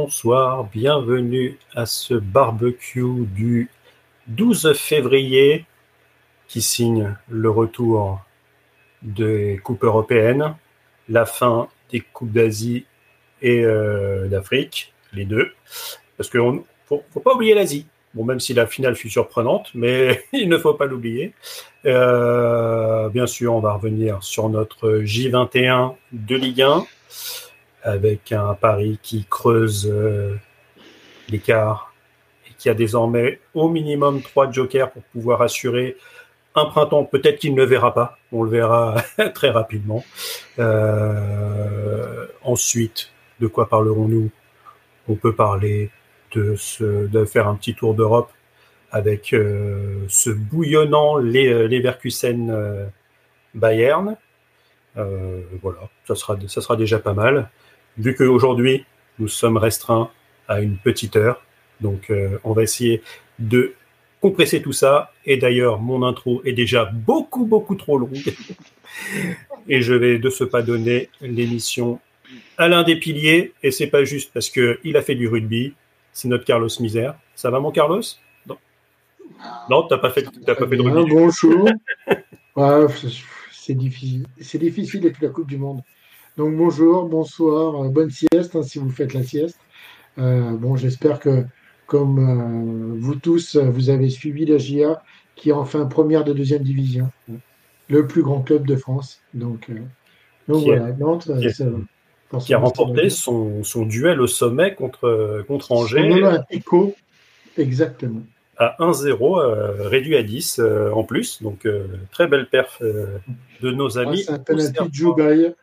Bonsoir, bienvenue à ce barbecue du 12 février qui signe le retour des coupes européennes, la fin des coupes d'Asie et euh, d'Afrique, les deux. Parce qu'il ne faut, pas oublier l'Asie. Même si la finale fut surprenante, mais il ne faut pas l'oublier. Euh, bien sûr, on va revenir sur notre J21 de Ligue 1 avec un Paris qui creuse euh, l'écart et qui a désormais au minimum trois jokers pour pouvoir assurer un printemps. Peut-être qu'il ne verra pas, on le verra très rapidement. Euh, ensuite, de quoi parlerons-nous? On peut parler de, de faire un petit tour d'Europe avec euh, ce bouillonnant Leverkusen Bayern. voilà, ça sera, ça sera déjà pas mal vu qu'aujourd'hui, nous sommes restreints à une petite heure, donc euh, on va essayer de compresser tout ça. Et d'ailleurs, mon intro est déjà beaucoup, beaucoup trop longue. et je vais de ce pas donner l'émission à l'un des piliers. Et c'est pas juste parce qu'il a fait du rugby. C'est notre Carlos Misère. Ça va, mon Carlos? Non. Non, t'as pas fait, pas fait de rugby. Bonjour. c'est difficile. C'est difficile depuis la Coupe du Monde. Donc bonjour, bonsoir, euh, bonne sieste hein, si vous faites la sieste. Euh, bon, j'espère que comme euh, vous tous, vous avez suivi la GIA qui est enfin première de deuxième division, le plus grand club de France. Donc, voilà, Nantes, qui, a remporté son, duel au sommet contre, contre Angers. Son exactement. À 1-0, réduit à 10 en plus. Donc, très belle perf de nos amis. Ah, c'est un penalty de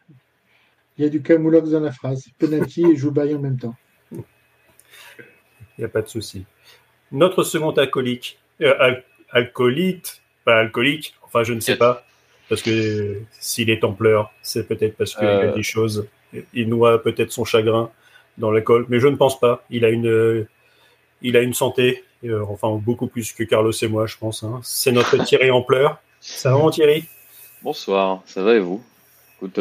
il y a du camoulox dans la phrase. Penalty et Joubaï en même temps. Il n'y a pas de souci. Notre second alcoolique, euh, alcoolite, pas alcoolique, enfin je ne sais pas, parce que s'il est en pleurs, c'est peut-être parce qu'il a euh. des choses. Il noie peut-être son chagrin dans l'alcool, mais je ne pense pas. Il a une, il a une santé, euh, enfin beaucoup plus que Carlos et moi, je pense. Hein. C'est notre Thierry en pleurs. Ça va, Thierry? Bonsoir, ça va et vous? Écoute,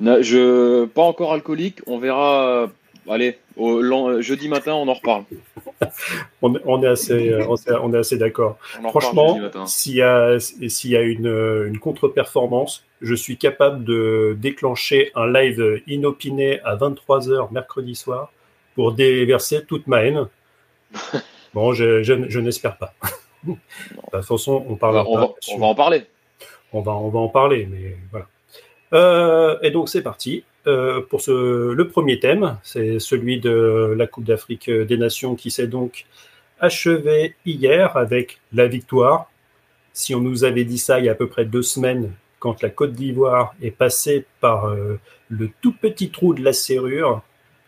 je pas encore alcoolique. On verra. Euh, allez, au, jeudi matin, on en reparle. on, est assez, euh, on est assez d'accord. Franchement, s'il y a, s'il y a une, une contre-performance, je suis capable de déclencher un live inopiné à 23h mercredi soir pour déverser toute ma haine. bon, je, je, n'espère pas. de toute façon, on parlera on, va, on va en parler. On va, on va en parler, mais voilà. Euh, et donc c'est parti euh, pour ce, le premier thème, c'est celui de la Coupe d'Afrique des Nations qui s'est donc achevée hier avec la victoire. Si on nous avait dit ça il y a à peu près deux semaines, quand la Côte d'Ivoire est passée par euh, le tout petit trou de la serrure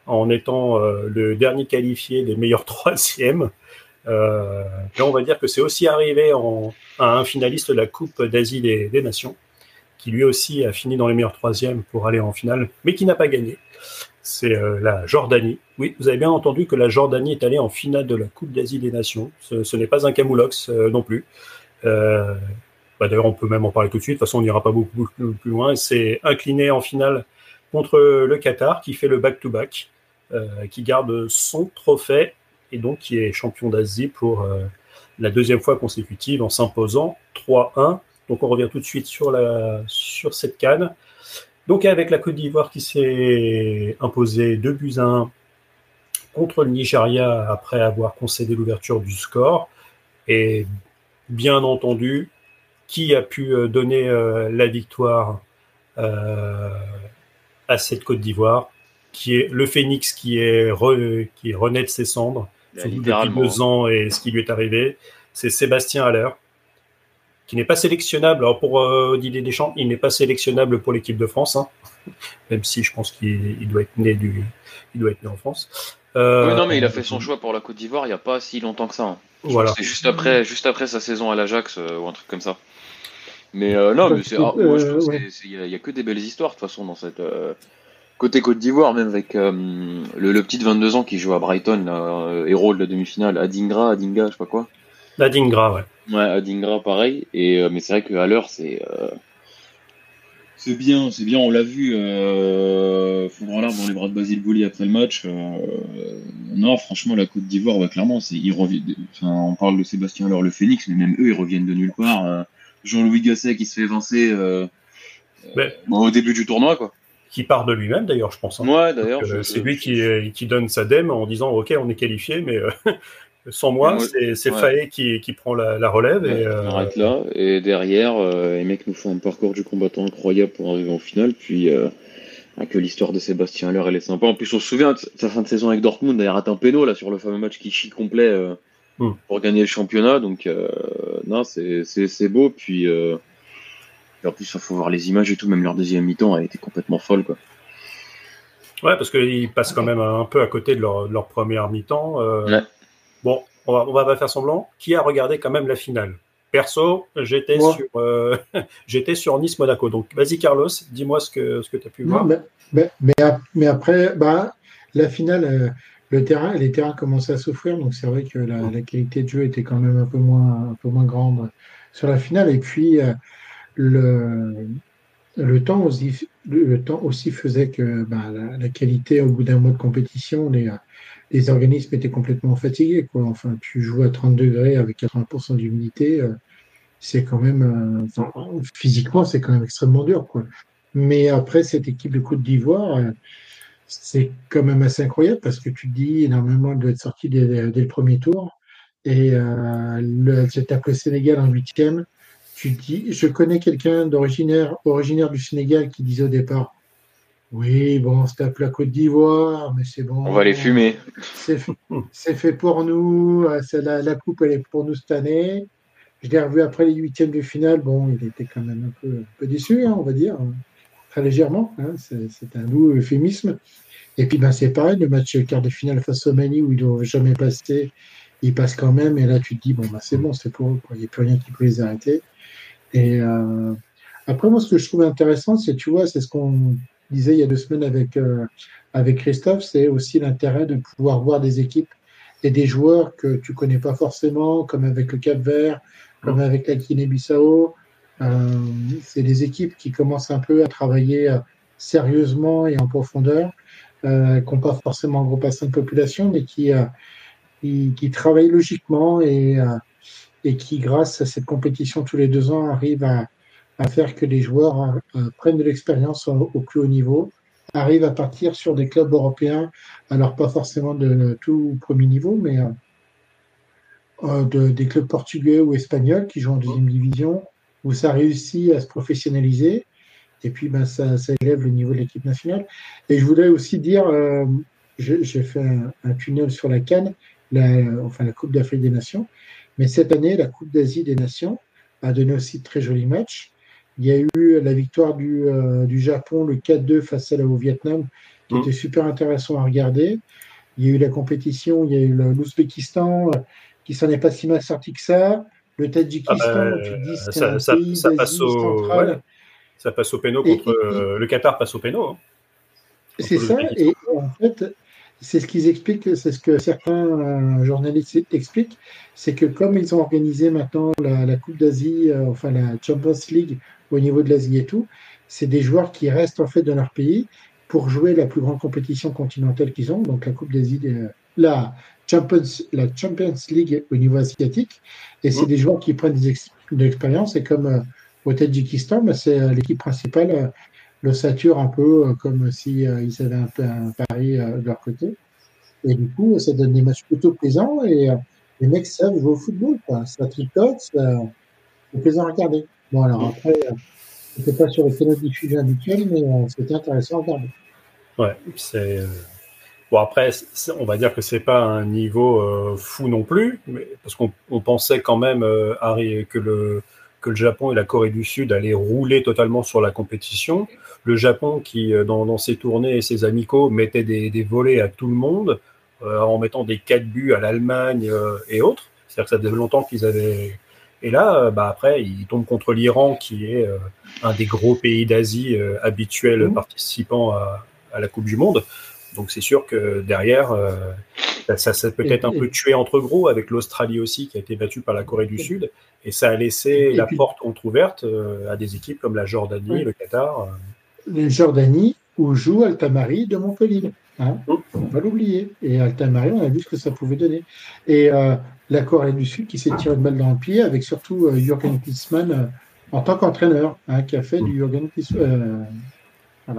en étant le dernier qualifié des meilleurs troisièmes, là on va dire que c'est aussi arrivé en, à un finaliste de la Coupe d'Asie des Nations qui lui aussi a fini dans les meilleurs troisièmes pour aller en finale, mais qui n'a pas gagné. C'est euh, la Jordanie. Oui, vous avez bien entendu que la Jordanie est allée en finale de la Coupe d'Asie des Nations. Ce, n'est pas un camoulox euh, non plus. Euh, bah, D'ailleurs, on peut même en parler tout de suite. De toute façon, on n'ira pas beaucoup, plus loin. C'est incliné en finale contre le Qatar, qui fait le back-to-back, qui garde son trophée et donc qui est champion d'Asie pour la deuxième fois consécutive en s'imposant 3-1 donc on revient tout de suite sur, la, sur cette canne. Donc avec la Côte d'Ivoire qui s'est imposée 2 buts 1 contre le Nigeria après avoir concédé l'ouverture du score. Et bien entendu, qui a pu euh, donner euh, la victoire euh, à cette Côte d'Ivoire, qui est le Phénix qui est, qui renaît de ses cendres, depuis deux ans et ce qui lui est arrivé, c'est Sébastien Haller qui n'est pas sélectionnable. Alors pour euh, Didier Deschamps, il n'est pas sélectionnable pour l'équipe de France, hein. même si je pense qu'il doit être né du, il doit être né en France. Euh, oui, non, mais il a fait son choix pour la Côte d'Ivoire il n'y a pas si longtemps que ça. Hein. Voilà. C'est juste après, juste après sa saison à l'Ajax euh, ou un truc comme ça. Mais non, mais c'est, ah, moi je trouve qu'il n'y a, que des belles histoires de toute façon dans cette côté Côte d'Ivoire, même avec le, le, petit de 22 ans qui joue à Brighton, héros de la demi-finale, Adingra, Adinga, je sais pas quoi. Adingra, ouais. Ouais, Adingra, pareil. Et, euh, mais c'est vrai qu'à l'heure, c'est. Euh, C'est bien, c'est bien, on l'a vu. Euh, fondre l'arbre dans les bras de Basile Boli après le match. Euh, non, franchement, la Côte d'Ivoire, clairement, c'est, ils reviennent, on parle de Sébastien alors le Phoenix, mais même eux, ils reviennent de nulle part. Euh, Jean-Louis Gasset qui se fait évincer euh, au début du tournoi, quoi. Qui part de lui-même, d'ailleurs, je pense. Hein. Ouais, d'ailleurs. c'est lui qui, qui, donne sa dème en disant Ok, on est qualifié, mais sans moi, c'est ouais. qui, qui, prend la, relève. et, On arrête là. Et derrière, les mecs nous font un parcours du combattant incroyable pour arriver en finale. Puis que l'histoire de Sébastien Haller, elle est sympa. En plus, on se souvient de sa fin de saison avec Dortmund, il a raté un péno là, sur le fameux match qui chie complet euh, hmm. pour gagner le championnat. Donc, euh, non, c'est beau. Puis, euh, en plus, il faut voir les images et tout. Même leur deuxième mi-temps a été complètement folle. Quoi. Ouais, parce qu'ils passent quand même un peu à côté de leur, leur première mi-temps. Bon, on va, on va pas faire semblant. Qui a regardé quand même la finale? Perso, j'étais sur, euh, j'étais sur Nice Monaco. Donc, vas-y Carlos, dis-moi ce que ce que tu as pu voir. Mais, mais, après, bah, la finale, euh, le terrain, les terrains commençaient à souffrir. Donc, c'est vrai que la, qualité de jeu était quand même un peu moins un peu moins grande sur la finale. Et puis euh, le le temps aussi, le temps aussi faisait que bah, la, qualité, au bout d'un mois de compétition, les, les organismes étaient complètement fatigués. Enfin, tu joues à 30 degrés avec 80% d'humidité, euh, c'est quand même, euh, physiquement, c'est quand même extrêmement dur. Mais après, cette équipe de Côte d'Ivoire, euh, c'est quand même assez incroyable parce que tu dis, énormément, doit être sorti dès, le premier tour. Et le, c'est appelé Sénégal en huitième. Tu dis, je connais quelqu'un d'originaire originaire du Sénégal qui disait au départ, oui, bon, c'est tape la Côte d'Ivoire, mais c'est bon. On va les fumer. C'est fait pour nous. Euh, la, la, coupe, elle est pour nous cette année. Je l'ai revu après les huitièmes de finale. Bon, il était quand même un peu, un peu déçu, hein, on va dire, très légèrement. Hein. C'est un doux euphémisme. Et puis, ben, c'est pareil, le match quart de finale face au Mali où ils doivent jamais passer, ils passent quand même. Et là, tu te dis, bon, ben, c'est bon, c'est pour eux. Il n'y a plus rien qui peut les arrêter. Et euh, après, moi, ce que je trouve intéressant, c'est, tu vois, c'est ce qu'on disait il y a deux semaines avec, euh, avec Christophe, c'est aussi l'intérêt de pouvoir voir des équipes et des joueurs que tu connais pas forcément, comme avec le Cap Vert, comme avec la Guinée-Bissau. Euh, c'est des équipes qui commencent un peu à travailler euh, sérieusement et en profondeur, qui n'ont pas forcément un gros bassin de population, mais qui, qui, qui, travaillent logiquement et, et qui, grâce à cette compétition tous les deux ans, arrivent à, à faire que les joueurs euh, prennent de l'expérience au, plus haut niveau, arrivent à partir sur des clubs européens, alors pas forcément de, tout premier niveau, mais euh, euh, de, des clubs portugais ou espagnols qui jouent en deuxième division, où ça réussit à se professionnaliser, et puis ben, ça, élève le niveau de l'équipe nationale. Et je voudrais aussi dire, j'ai fait un, tunnel sur la Cannes, enfin la Coupe d'Afrique des Nations, mais cette année, la Coupe d'Asie des Nations a donné aussi de très jolis matchs. Il y a eu la victoire du, euh, du Japon, le 4-2 face à au Vietnam, qui mm. était super intéressant à regarder. Il y a eu la compétition, il y a eu l'Ouzbékistan, euh, qui s'en est pas si mal sorti que ça. Le Tadjikistan, ah bah, tu dis, ça, un ça, pays ça passe au, ça passe au péno contre euh, le Qatar passe au péno. Hein, c'est ça, et en fait, c'est ce qu'ils expliquent, c'est ce que certains journalistes expliquent, c'est que comme ils ont organisé maintenant la, la Coupe d'Asie, enfin la Champions League au niveau de l'Asie et tout, c'est des joueurs qui restent en fait dans leur pays pour jouer la plus grande compétition continentale qu'ils ont, donc la Coupe d'Asie, la Champions, la Champions League au niveau asiatique. Et c'est des joueurs qui prennent de l'expérience. Et comme euh, au Tadjikistan, bah, c'est euh, l'équipe principale euh, le sature un peu comme si ils avaient un, peu un pari de leur côté. Et du coup, ça donne des matchs plutôt plaisants et les mecs savent jouer au football. Ça tricote, c'est plaisant à regarder. Bon, alors après, euh, c'était pas sur le canal diffusion habituel, mais euh, c'était intéressant à regarder. Ouais, c'est. Euh, bon, après, on va dire que c'est pas un niveau fou non plus, mais, parce qu'on pensait quand même, que, le, que le Japon et la Corée du Sud allaient rouler totalement sur la compétition. Le Japon, qui, dans, ses tournées et ses amicaux, mettait des, des volets à tout le monde, en mettant des 4 buts à l'Allemagne et autres. C'est-à-dire que ça faisait longtemps qu'ils avaient et là, euh, bah, après, il tombe contre l'Iran, qui est euh, un des gros pays d'Asie euh, habituels mmh. participants à, la Coupe du Monde. Donc c'est sûr que derrière, ça, ça peut être un peu tué entre gros, avec l'Australie aussi, qui a été battue par la Corée du Sud. Et ça a laissé la porte entrouverte à des équipes comme la Jordanie, le Qatar. La Jordanie, où joue Altamari de Montpellier. Hein on va l'oublier. Et Altamari, on a vu ce que ça pouvait donner. Et la Corée du Sud qui s'est tiré de balle dans le pied, avec surtout Jürgen Klinsmann en tant qu'entraîneur, hein, qui a fait du Jürgen Klinsmann.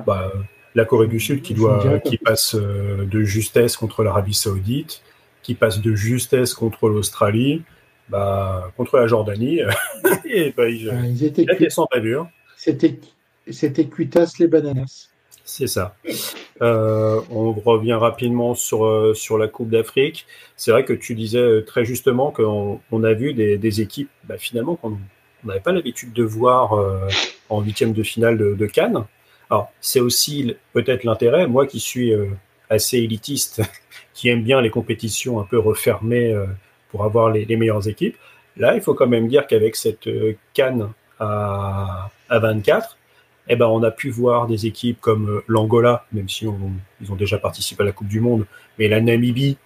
Bah, la Corée du Sud qui doit, qui passe euh, de justesse contre l'Arabie Saoudite, qui passe de justesse contre l'Australie, bah, contre la Jordanie, et bah, ils, ah, étaient sans bavure. C'était, c'était cuitas les bananas. C'est ça. Euh, on revient rapidement sur, euh, sur la Coupe d'Afrique. C'est vrai que tu disais très justement qu'on on a vu des, des équipes, bah, finalement, qu'on n'avait pas l'habitude de voir en huitième de finale de, de Cannes. Alors, c'est aussi peut-être l'intérêt, moi qui suis euh, assez élitiste, qui aime bien les compétitions un peu refermées euh, pour avoir les, meilleures équipes. Là, il faut quand même dire qu'avec cette euh, canne à, 24, eh ben, on a pu voir des équipes comme l'Angola, même si ils ont déjà participé à la Coupe du Monde, mais la Namibie,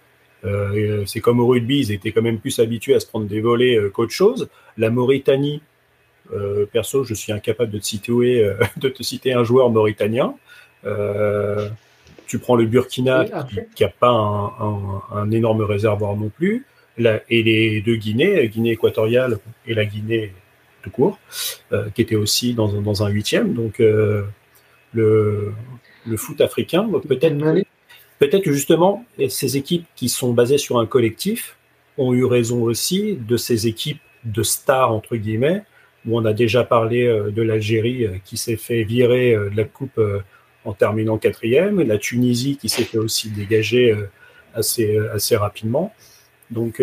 c'est comme au rugby, ils étaient quand même plus habitués à se prendre des volets qu'autre chose. La Mauritanie, euh, perso, je suis incapable de te citer, euh, de te citer un joueur mauritanien. Euh, tu prends le Burkina, qui n'a pas un, énorme réservoir non plus, et les deux Guinées, Guinée équatoriale et la Guinée de court, qui étaient aussi dans, un huitième. Donc le, le foot africain, peut-être peut-être que justement, ces équipes qui sont basées sur un collectif ont eu raison aussi de ces équipes de stars, entre guillemets, où on a déjà parlé euh, de l'Algérie euh, qui s'est fait virer euh, de la Coupe en terminant quatrième, la Tunisie qui s'est fait aussi dégager assez, assez rapidement. Donc,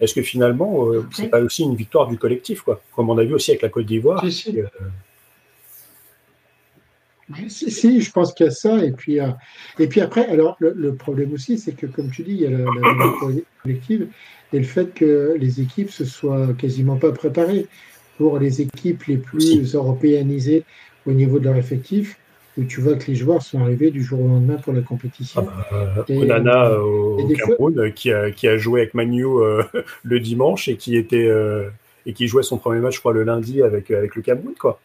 est-ce que finalement, ce c'est pas aussi une victoire du collectif, quoi Comme on a vu aussi avec la Côte d'Ivoire. Si, si, je pense qu'il y a ça. Et puis, et puis après, alors le, problème aussi, c'est que comme tu dis, il y a la, la collective et le fait que les équipes se soient quasiment pas préparées pour les équipes les plus européanisées au niveau de leur effectif, où tu vois que les joueurs sont arrivés du jour au lendemain pour la compétition. Ah bah, Onana euh, au Cameroun, qui, a, qui, a, joué avec Manu euh, le dimanche et qui était euh, et qui jouait son premier match, je crois, le lundi avec, avec le Cameroun, quoi.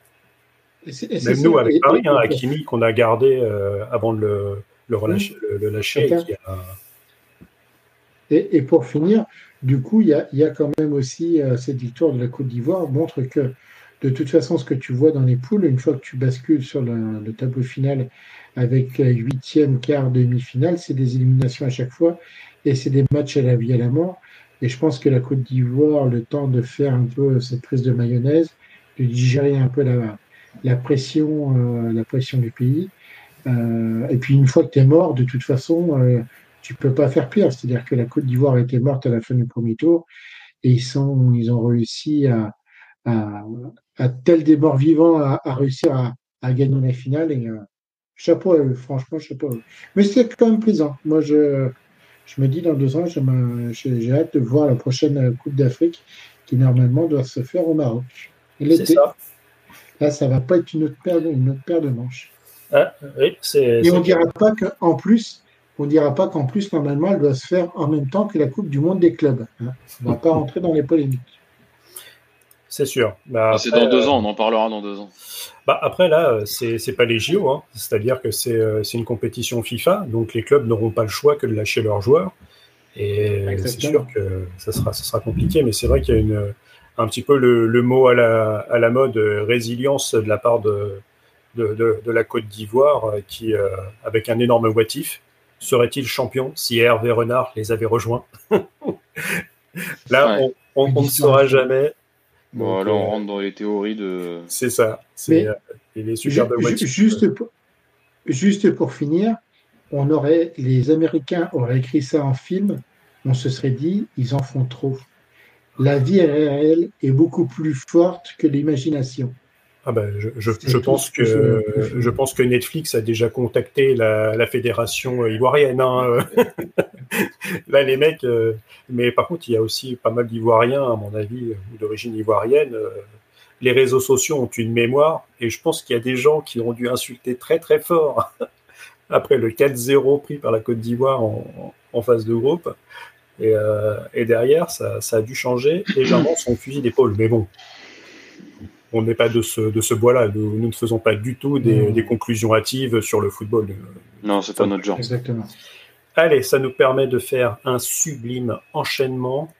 Même nous, avec Paris, hein, Hakimi, qu'on a gardé avant de le, le, relâcher, le, lâcher. Et, et, pour finir, du coup, il y a, quand même aussi euh, cette victoire de la Côte d'Ivoire montre que de toute façon, ce que tu vois dans les poules, une fois que tu bascules sur le, tableau final avec huitième, quart, demi-finale, c'est des éliminations à chaque fois et c'est des matchs à la vie à la mort. Et je pense que la Côte d'Ivoire, le temps de faire un peu cette prise de mayonnaise, de digérer un peu la, pression, euh, la pression du pays. Euh, et puis une fois que tu es mort, de toute façon, tu peux pas faire pire. C'est-à-dire que la Côte d'Ivoire était morte à la fin du premier tour et ils, sont, ils ont réussi à, à tel des morts vivants à, réussir à, à, gagner la finale. Et euh, chapeau franchement, chapeau Mais c'est quand même plaisant. Moi, je, je me dis dans deux ans, j'ai hâte de voir la prochaine Coupe d'Afrique qui normalement doit se faire au Maroc. L'été, là, ça va pas être une autre paire de, une autre paire de manches. Ah, oui, et on ne dira pas qu'en plus, on ne dira pas qu'en plus, normalement, elle doit se faire en même temps que la Coupe du Monde des clubs. Hein. On ne va pas rentrer dans les polémiques. C'est sûr. Bah, c'est dans deux ans, on en parlera dans deux ans. Bah après, là, c'est n'est pas les JO. Hein. C'est-à-dire que euh, c'est une compétition FIFA, donc les clubs n'auront pas le choix que de lâcher leurs joueurs. Et c'est sûr que ça sera, ça sera compliqué, mais c'est vrai qu'il y a une, un petit peu le, mot à la, à la, mode euh, résilience de la part de, de, de, la Côte d'Ivoire, euh, qui, avec un énorme boitif, serait-il champion si Hervé Renard les avait rejoints? Là, on, ne saura jamais. Bon, alors on euh, rentre dans les théories de. C'est ça. C'est euh, les juste, pour, juste pour finir, on aurait, les Américains auraient écrit ça en film, on se serait dit, ils en font trop. La vie réelle est beaucoup plus forte que l'imagination. Ah ben, je, je, pense que je pense que Netflix a déjà contacté la, la fédération ivoirienne. Hein. Là, les mecs, euh, mais par contre, il y a aussi pas mal d'Ivoiriens, à mon avis, d'origine ivoirienne. Euh, les réseaux sociaux ont une mémoire, et je pense qu'il y a des gens qui ont dû insulter très très fort après le 4-0 pris par la Côte d'Ivoire en, en, phase de groupe. Et, et derrière, ça, ça, a dû changer légèrement son fusil d'épaule. Mais bon, on n'est pas de ce, de ce bois-là. Nous, ne faisons pas du tout des, des, conclusions hâtives sur le football. Non, c'est pas notre genre. Exactement. Allez, ça nous permet de faire un sublime enchaînement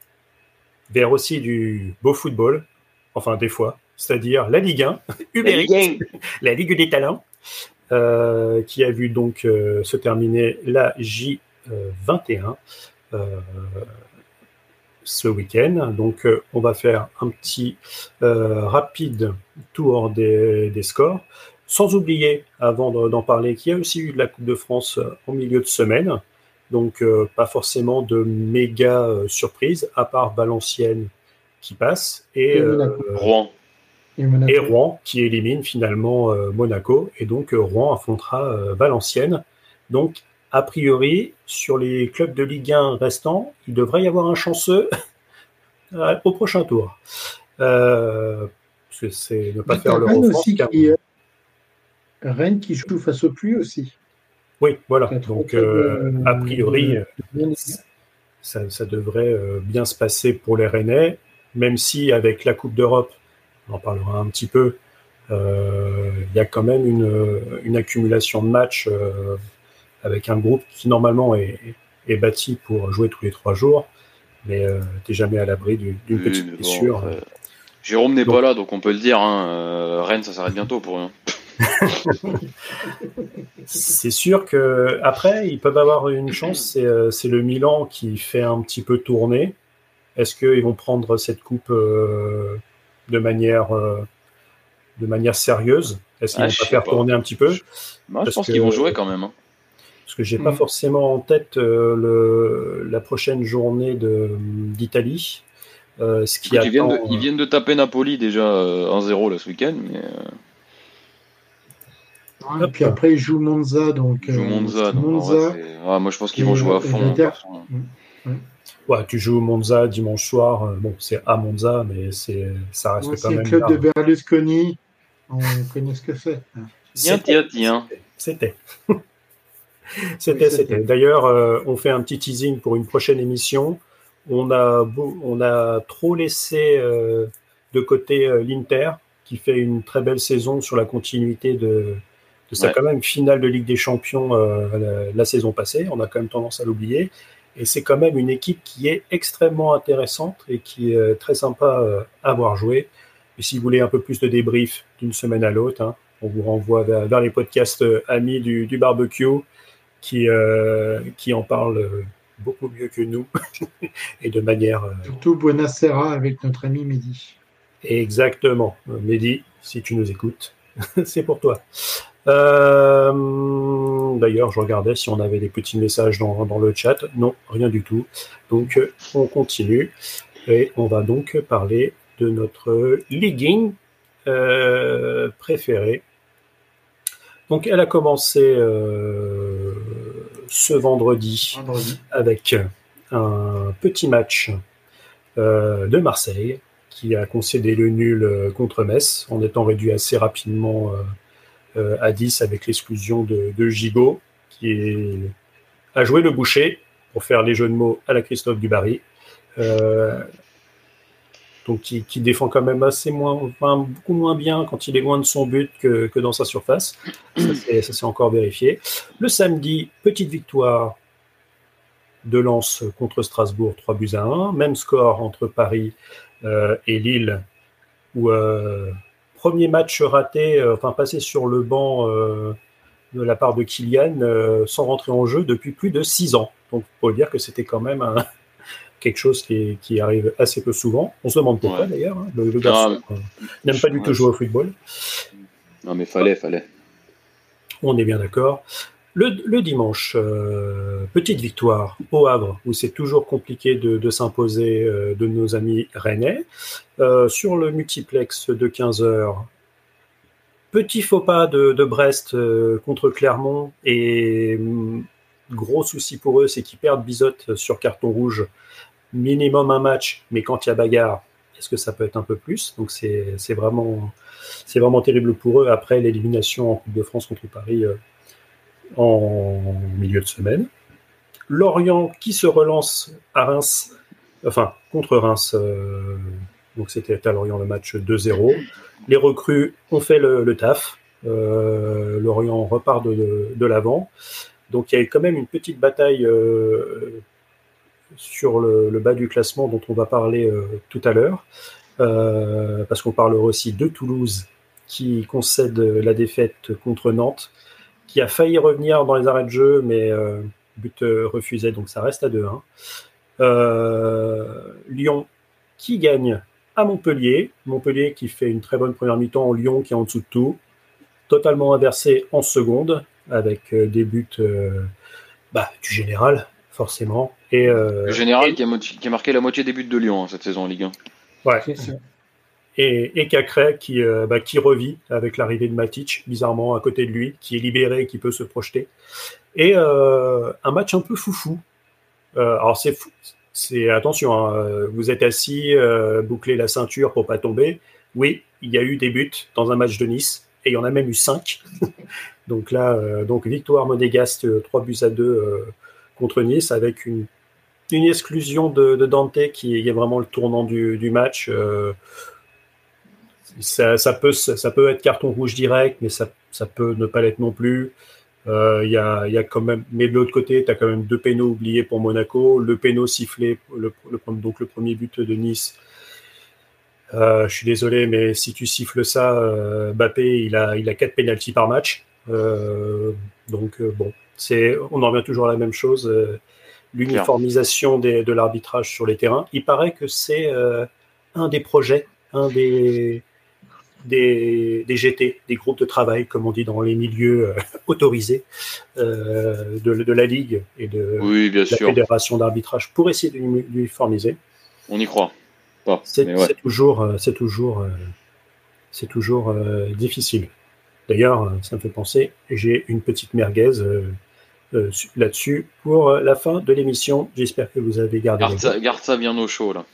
vers aussi du beau football, enfin des fois, c'est-à-dire la Ligue 1, la Ligue des talents, euh, qui a vu donc euh, se terminer la J21 euh, ce week-end. Donc on va faire un petit rapide tour des, des, scores, sans oublier, avant d'en parler, qu'il y a aussi eu de la Coupe de France en milieu de semaine. Donc, euh, pas forcément de méga euh, surprise, à part Valenciennes qui passe et, euh, Rouen. Et, Rouen qui élimine finalement Monaco. Et donc, Rouen affrontera Valenciennes. Donc, a priori, sur les clubs de Ligue 1 restants, il devrait y avoir un chanceux au prochain tour. Euh, c'est ne pas faire le Rennes Rennes qui joue face au pluie aussi. Oui, voilà. Donc, euh, a priori, ça, devrait euh, bien se passer pour les Rennais, même si avec la Coupe d'Europe, on en parlera un petit peu, euh, il y a quand même une, accumulation de matchs avec un groupe qui normalement est, bâti pour jouer tous les trois jours, mais tu n'es jamais à l'abri d'une petite blessure. Jérôme n'est pas là, donc on peut le dire. Hein, Rennes, ça s'arrête bientôt pour eux. c'est sûr que après ils peuvent avoir une chance. Euh, c'est le Milan qui fait un petit peu tourner. Est-ce qu'ils vont prendre cette coupe euh, de manière euh, de manière sérieuse? Est-ce qu'ils ah, vont pas faire tourner un petit peu? Moi, je pense qu'ils vont jouer quand même. Hein. Parce que j'ai pas mm. forcément en tête le, la prochaine journée d'Italie. ce qui ils, viennent de, ils, viennent de, taper Napoli déjà 1-0 là ce week-end, mais et puis après, ils jouent Monza. Donc, ils jouent Monza. Euh, moi, je pense qu'ils vont jouer à fond. Ouais, tu joues Monza dimanche soir. Euh, bon, c'est à Monza, mais c'est ça reste quand même. C'est le club de Berlusconi. On connaît ce que c'est. Tiens, tiens, tiens. C'était. C'était, c'était. D'ailleurs, euh, on fait un petit teasing pour une prochaine émission. On a, on a trop laissé de côté l'Inter, qui fait une très belle saison sur la continuité de, c'est quand même finale de Ligue des Champions euh, la, saison passée. On a quand même tendance à l'oublier. Et c'est quand même une équipe qui est extrêmement intéressante et qui est très sympa euh, à voir jouer. Et si vous voulez un peu plus de débrief d'une semaine à l'autre, hein, on vous renvoie vers, les podcasts euh, amis du, barbecue qui, qui en parlent beaucoup mieux que nous et de manière. Surtout Buonasera avec notre ami Mehdi. Exactement. Mehdi, si tu nous écoutes, c'est pour toi. Euh, d'ailleurs, je regardais si on avait des petits messages dans, dans, le chat. Non, rien du tout. Donc, on continue. Et on va donc parler de notre legging euh, préféré. Donc, elle a commencé euh, ce vendredi, avec un petit match de Marseille qui a concédé le nul contre Metz en étant réduit assez rapidement euh, à 10 avec l'exclusion de, de Gigot, qui a joué le boucher, pour faire les jeux de mots à la Christophe Dubarry. Euh, donc qui, défend quand même assez moins, enfin, beaucoup moins bien quand il est loin de son but que, dans sa surface. Ça s'est encore vérifié. Le samedi, petite victoire de Lens contre Strasbourg, 3 buts à 1. Même score entre Paris euh, et Lille, euh, premier match raté, euh, enfin passé sur le banc de la part de Kylian sans rentrer en jeu depuis plus de six ans. Donc, pour dire que c'était quand même quelque chose qui, arrive assez peu souvent. On se demande pourquoi d'ailleurs. Hein. Le, garçon n'aime pas du tout jouer au football. Non, mais fallait, fallait. On est bien d'accord. Le, dimanche, petite victoire au Havre, où c'est toujours compliqué de, s'imposer de nos amis rennais. Euh, sur le multiplex de 15 heures, petit faux pas de, Brest euh, contre Clermont et mm, gros souci pour eux, c'est qu'ils perdent Bizotte sur carton rouge, minimum un match, mais quand il y a bagarre, est-ce que ça peut être un peu plus? Donc c'est vraiment, terrible pour eux après l'élimination en Coupe de France contre Paris euh, en milieu de semaine. Lorient qui se relance à Reims, enfin contre Reims, donc c'était à Lorient le match 2-0. Les recrues ont fait le, taf. Lorient repart de, l'avant. Donc il y a quand même une petite bataille sur le, bas du classement dont on va parler tout à l'heure. parce qu'on parlera aussi de Toulouse qui concède la défaite contre Nantes, qui a failli revenir dans les arrêts de jeu, mais euh, but euh, refusé, donc ça reste à 2-1. Euh, Lyon qui gagne à Montpellier. Montpellier qui fait une très bonne première mi-temps, Lyon qui est en dessous de tout. Totalement inversé en seconde, avec des buts bah, du général, forcément. Et, le général Qui, a marqué la moitié des buts de Lyon hein, cette saison en Ligue 1. Ouais et, et Cacré qui, euh, bah, qui revit avec l'arrivée de Matic, bizarrement à côté de lui, qui est libéré, qui peut se projeter. Et euh, un match un peu foufou. Euh, alors c'est fou, c'est attention, hein, vous êtes assis, euh, bouclez la ceinture pour pas tomber. Oui, il y a eu des buts dans un match de Nice, et il y en a même eu cinq. donc là, euh, donc victoire monégasque, 3 buts à 2 contre Nice, avec une, une exclusion de, Dante qui est vraiment le tournant du, match ça, peut, ça peut être carton rouge direct, mais ça, ça peut ne pas l'être non plus. Euh, y, a, y, a, quand même, mais de l'autre côté, tu as quand même deux pénaux oubliés pour Monaco. Le pénal sifflé, le, donc le premier but de Nice. Euh, je suis désolé, mais si tu siffles ça, euh, Bappé, il a, il a quatre pénalties par match. Euh, donc bon, c'est, on en revient toujours à la même chose. L'uniformisation de l'arbitrage sur les terrains. Il paraît que c'est un des projets, un des, des, GT, des groupes de travail, comme on dit dans les milieux euh, autorisés euh, de, la Ligue et de la Fédération d'arbitrage pour essayer de l'uniformiser. On y croit. c'est toujours, c'est toujours, c'est toujours euh, difficile. D'ailleurs, ça me fait penser, j'ai une petite merguez là-dessus pour la fin de l'émission. J'espère que vous avez gardé. Garde ça, garde ça bien au chaud là.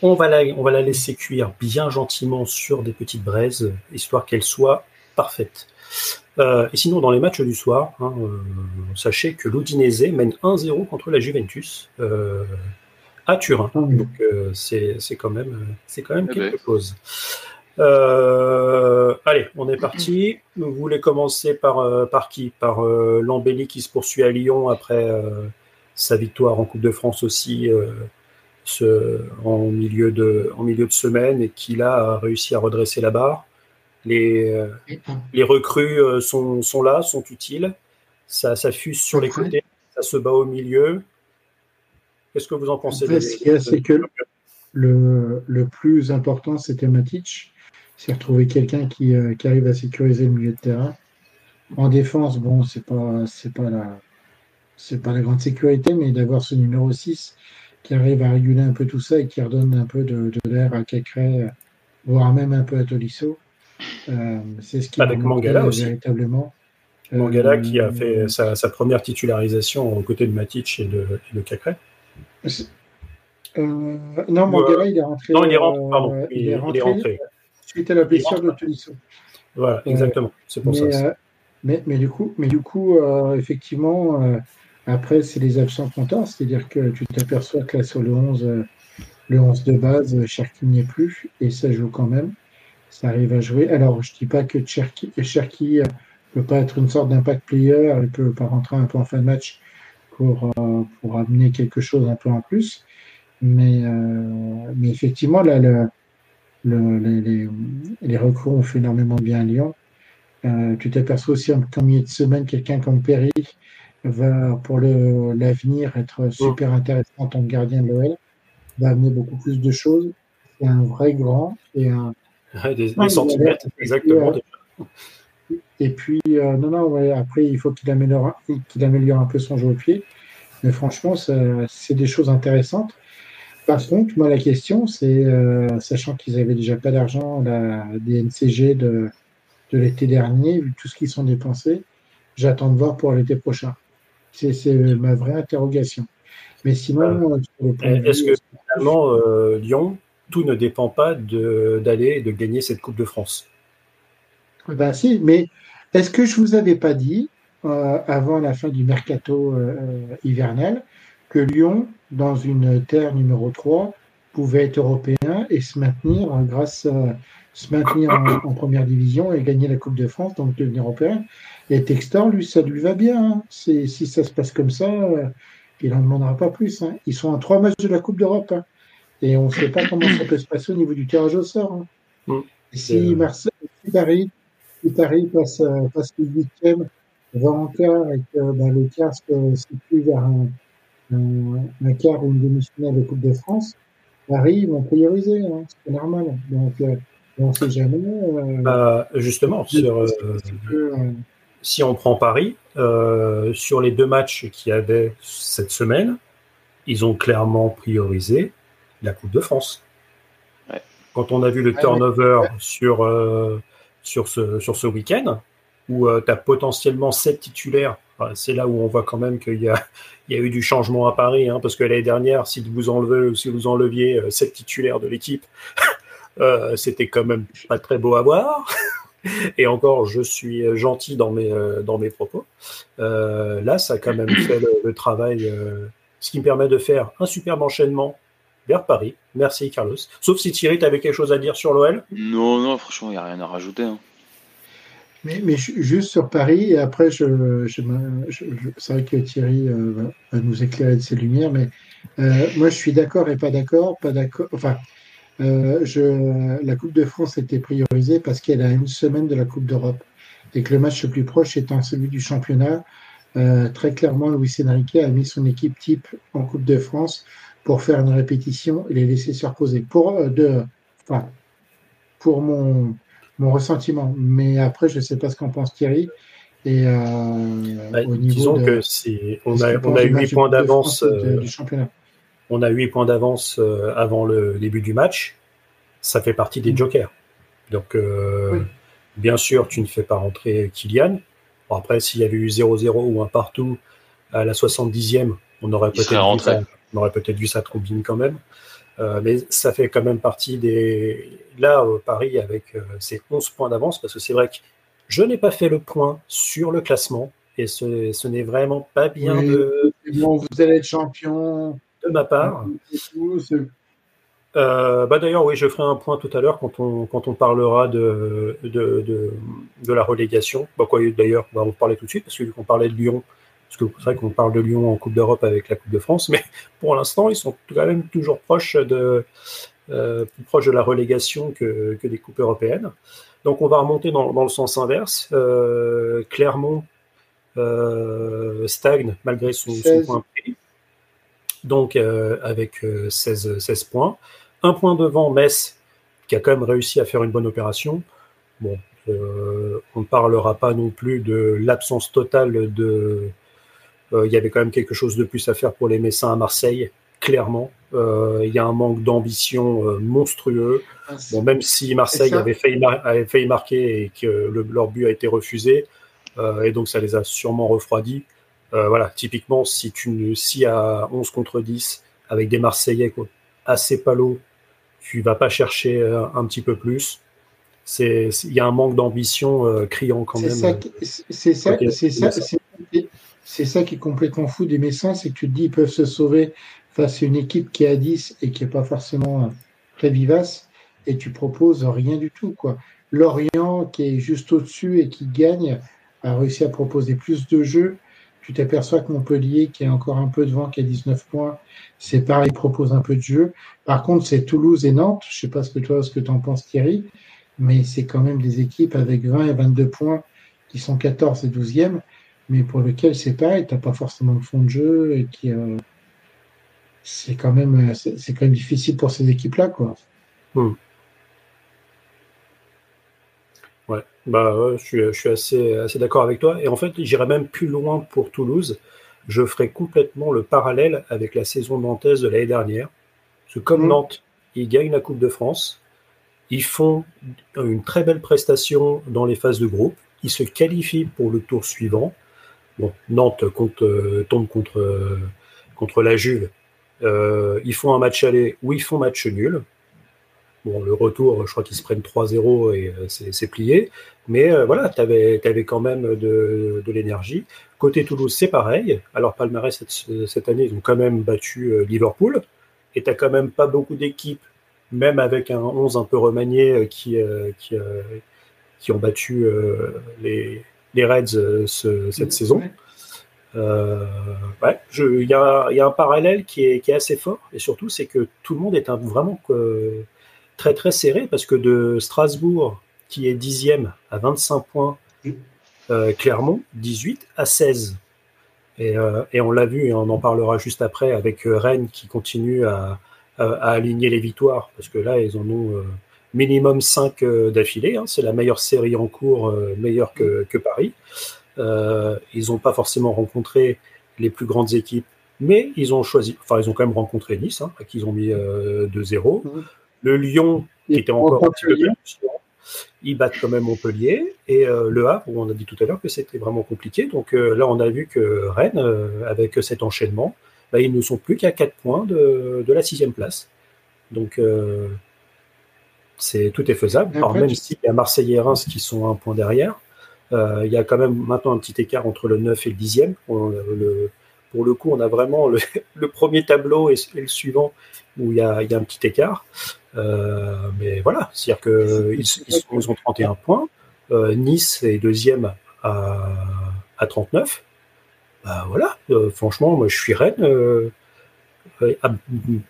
On va, la, on va la laisser cuire bien gentiment sur des petites braises, histoire qu'elle soit parfaite. Euh, et sinon, dans les matchs du soir, hein, euh, sachez que l'Udinese mène 1-0 contre la Juventus euh, à Turin. Ah Donc c'est quand même, c'est quand même eh quelque ben. Chose. allez, on est parti. Vous voulez commencer par, par qui? Par Lambelli qui se poursuit à Lyon après sa victoire en Coupe de France aussi en, milieu de, en milieu de semaine et qui là a réussi à redresser la barre. Les, euh, les recrues euh, sont, sont, là, sont utiles. Ça, ça fuse sur les côtés, ça se bat au milieu. Qu'est-ce que vous en pensez C'est que le, le, plus important, c'était Matic. C'est retrouver quelqu'un qui, euh, qui, arrive à sécuriser le milieu de terrain. En défense, bon, c'est pas, c'est pas la, c'est pas la grande sécurité, mais d'avoir ce numéro 6 qui arrive à réguler un peu tout ça et qui redonne un peu de, l'air à Cacré, voire même un peu à Tolisso. Euh, c'est ce qui Avec Mangala aussi. Véritablement. Mangala qui a euh, fait sa, première titularisation aux côtés de Matic et de, et Cacré. Euh, non, Mangala, il est rentré. Non, il est rentré, pardon. Il, est rentré, suite à la blessure de Tolisso. Voilà, exactement. C'est pour ça. Mais, mais, du coup, mais du coup effectivement, après, c'est les absents comptants, c'est-à-dire que tu t'aperçois que là, sur le 11, euh, le 11 de base, Cherki n'y est plus, et ça joue quand même. Ça arrive à jouer. Alors, je ne dis pas que Cherki ne euh, peut pas être une sorte d'impact player, il ne peut pas rentrer un peu en fin de match pour, euh, pour amener quelque chose un peu en plus. Mais, mais effectivement, là, le, les, les, les, recrues ont fait énormément de bien à Lyon. tu t'aperçois aussi en milieu de semaine, quelqu'un comme Perry, va pour l'avenir être super intéressant en tant que gardien de l'OL, va amener beaucoup plus de choses. C'est un vrai grand et un. des, centimètres, exactement. Et puis, euh, non, non, après, il faut qu'il améliore, qu'il améliore un peu son jeu au pied. Mais franchement, c'est des choses intéressantes. Par contre, moi, la question, c'est, euh, sachant qu'ils avaient déjà pas d'argent, la DNCG de, de l'été dernier, vu tout ce qu'ils sont dépensés, j'attends de voir pour l'été prochain. C'est ma vraie interrogation. Mais sinon, euh, est-ce que finalement, euh, Lyon, tout ne dépend pas d'aller et de gagner cette Coupe de France? Ben si, mais est-ce que je vous avais pas dit avant la fin du mercato hivernal que Lyon, dans une terre numéro 3, pouvait être européen et se maintenir grâce à se maintenir en, première division et gagner la Coupe de France, donc devenir européen. Et Textor, lui, ça lui va bien. Hein. Si ça se passe comme ça, il n'en demandera pas plus. Hein. Ils sont à trois matchs de la Coupe d'Europe. Hein. Et on ne sait pas comment ça peut se passer au niveau du tirage au sort. Mm. si, Marseille, si Paris, si Paris passe, passe le huitième, va en quart et que ben, le quart se situe vers un, un, quart ou une demi-finale de Coupe de France, Paris, ils vont prioriser, hein, c'est normal. Donc, euh, on ne sait jamais. Euh, bah, justement, sur, euh, si on prend Paris, sur les deux matchs qu'il y avait cette semaine, ils ont clairement priorisé la Coupe de France. Quand on a vu le turnover sur, sur ce, sur ce week-end, où tu as potentiellement sept titulaires c'est là où on voit quand même qu'il y a, eu du changement à Paris, hein, parce que l'année dernière, si vous enleviez euh, sept titulaires de l'équipe, euh, c'était quand même pas très beau à voir. Et encore, je suis gentil dans mes, euh, dans mes propos. là, ça a quand même fait le, travail, ce qui me permet de faire un superbe enchaînement vers Paris. Merci, Carlos. Sauf si Thierry, tu avais quelque chose à dire sur l'OL Non, non, franchement, il n'y a rien à rajouter. Hein. Mais, juste sur Paris, et après, je, c'est vrai que Thierry euh, va, nous éclairer de ses lumières, mais euh, moi, je suis d'accord et pas d'accord, pas d'accord. Enfin, euh, la Coupe de France était priorisée parce qu'elle a une semaine de la Coupe d'Europe et que le match le plus proche étant celui du championnat. Très clairement, Louis Enrique a mis son équipe type en Coupe de France pour faire une répétition et les laisser se reposer. Pour, de, enfin, pour mon, mon ressentiment. Mais après, je ne sais pas ce qu'en pense Thierry. Et euh, bah, disons que c'est, on a, on a 8 points d'avance euh, du championnat. On a 8 points d'avance euh, avant le début du match. Ça fait partie des mm. jokers. Donc, bien sûr, tu ne fais pas rentrer Kylian. Bon, après, s'il y avait eu 0-0 ou un partout à la 70e, on aurait peut-être vu, on aurait peut-être vu ça trop bien quand même. Euh, mais ça fait quand même partie des. Là, Paris, avec euh, ses 11 points d'avance, parce que c'est vrai que je n'ai pas fait le point sur le classement, et ce, ce n'est vraiment pas bien de. Bon, vous allez être champion. De ma part. Euh, bah D'ailleurs, oui, je ferai un point tout à l'heure quand on, quand on parlera de, de, de, de la relégation. Bah, D'ailleurs, on va en parler tout de suite, parce qu'on parlait de Lyon parce que c'est vrai qu'on parle de Lyon en Coupe d'Europe avec la Coupe de France, mais pour l'instant, ils sont quand même toujours proches de, euh, plus proches de la relégation que, que, des coupes européennes. Donc on va remonter dans, dans le sens inverse. Euh, Clermont euh, stagne malgré son, son point pris, donc avec 16, euh, 16 points. Un point devant Metz, qui a quand même réussi à faire une bonne opération. Bon, euh, on ne parlera pas non plus de l'absence totale de, il y avait quand même quelque chose de plus à faire pour les Messins à Marseille, clairement. Euh, il y a un manque d'ambition euh, monstrueux. Ah, bon, même si Marseille avait failli, avait failli, marquer et que le, leur but a été refusé, et donc ça les a sûrement refroidis. voilà, typiquement, si tu si à 11 contre 10 avec des Marseillais assez palos, tu vas pas chercher un petit peu plus. Il y a un manque d'ambition criant quand même. C'est ça, c'est ça, c'est ça qui est complètement fou des Messins, c'est que tu te dis ils peuvent se sauver face à une équipe qui est à 10 et qui n'est pas forcément euh, très vivace, et tu proposes rien du tout. quoi. Lorient, qui est juste au-dessus et qui gagne, a réussi à proposer plus de jeux. Tu t'aperçois que Montpellier, qui est encore un peu devant, qui a 19 points, c'est pareil, propose un peu de jeu. Par contre, c'est Toulouse et Nantes. Je sais pas ce que toi, ce que tu en penses, Thierry, mais c'est quand même des équipes avec 20 et 22 points qui sont 14 et 12e mais pour lequel c'est pareil, tu n'as pas forcément de fond de jeu et qui euh, c'est quand même c'est quand même difficile pour ces équipes-là, quoi. Hmm. Ouais, bah je suis, je suis assez, assez d'accord avec toi. Et en fait, j'irais même plus loin pour Toulouse. Je ferai complètement le parallèle avec la saison nantaise de l'année dernière. Parce que comme hmm. Nantes, ils gagnent la Coupe de France, ils font une très belle prestation dans les phases de groupe, ils se qualifient pour le tour suivant. Bon, Nantes euh, tombe contre, contre la Juve. Euh, ils font un match aller ou ils font match nul. Bon, le retour, je crois qu'ils se prennent 3-0 et c'est plié. Mais voilà, tu avais, quand même de, l'énergie. Côté Toulouse, c'est pareil. Alors, Palmarès, cette, année, ils ont quand même battu Liverpool. Et tu quand même pas beaucoup d'équipes, même avec un 11 un peu remanié, qui ont battu les, les Reds cette saison. Euh, ouais, il y a, y a, un parallèle qui est, qui est, assez fort, et surtout, c'est que tout le monde est un, vraiment très très serré, parce que de Strasbourg, qui est dixième à 25 points, euh, Clermont, 18 à 16. Et, euh, et on l'a vu, et on en parlera juste après, avec Rennes qui continue à, à, aligner les victoires, parce que là, ils en ont minimum 5 d'affilée. Hein, c'est la meilleure série en cours, meilleure que, que Paris. Euh, ils n'ont pas forcément rencontré les plus grandes équipes, mais ils ont choisi, enfin ils ont quand même rencontré Nice, hein, à qui ils ont mis 2-0. Euh, le Lyon, qui était encore un petit peu plus ils battent quand même Montpellier et euh, le Havre où on a dit tout à l'heure que c'était vraiment compliqué. Donc là, on a vu que Rennes, avec cet enchaînement, bah, ils ne sont plus qu'à 4 points de, de la sixième place. Donc c'est tout est faisable. Alors, même s'il y a Marseille et Reims qui sont un point derrière, euh, il y a quand même maintenant un petit écart entre le 9 et le 10e. le, pour le coup, on a vraiment le, le premier tableau et, le suivant où il y a, a un petit écart. Euh, mais voilà, c'est-à-dire qu'ils ils, ont 31 points. Euh, nice est deuxième à, à 39. Bah voilà, franchement, moi je suis reine. Euh,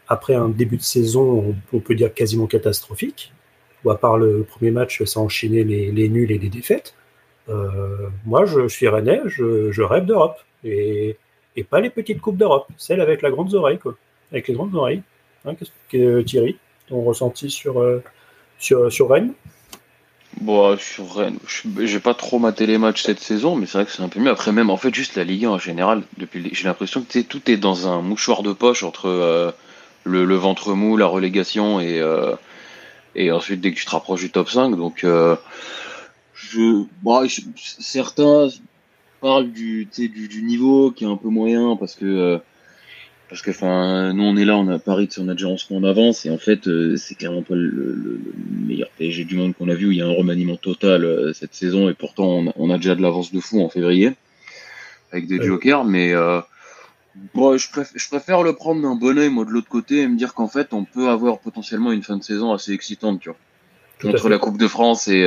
après un début de saison, on, peut dire quasiment catastrophique, où à part le premier match, ça a enchaîné les, nuls et les défaites. Euh, moi, je suis rennais, je, rêve d'Europe. Et, pas les petites coupes d'Europe, celles avec la grande oreille, quoi. Avec les grandes oreilles. Hein, qu'est-ce que Thierry, ton ressenti sur, euh, sur, Rennes? Bon, sur Rennes, j'ai pas trop maté les matchs cette saison, mais c'est vrai que c'est un peu mieux. Après, même en fait, juste la Ligue 1 en général, depuis, j'ai l'impression que tout est dans un mouchoir de poche entre euh, le, ventre mou, la relégation et, et ensuite dès que tu te rapproches du top 5. Donc, je, bon, certains parlent du, du, du niveau qui est un peu moyen parce que euh, parce que enfin nous on est là on a Paris on a déjà en avance et en fait euh, c'est clairement pas le, meilleur PSG du monde qu'on a vu où il y a un remaniement total euh, cette saison et pourtant on, on, a déjà de l'avance de fou en février avec des jokers mais bon je préfère, je préfère le prendre d'un bon oeil moi de l'autre côté et me dire qu'en fait on peut avoir potentiellement une fin de saison assez excitante tu vois entre la Coupe de France et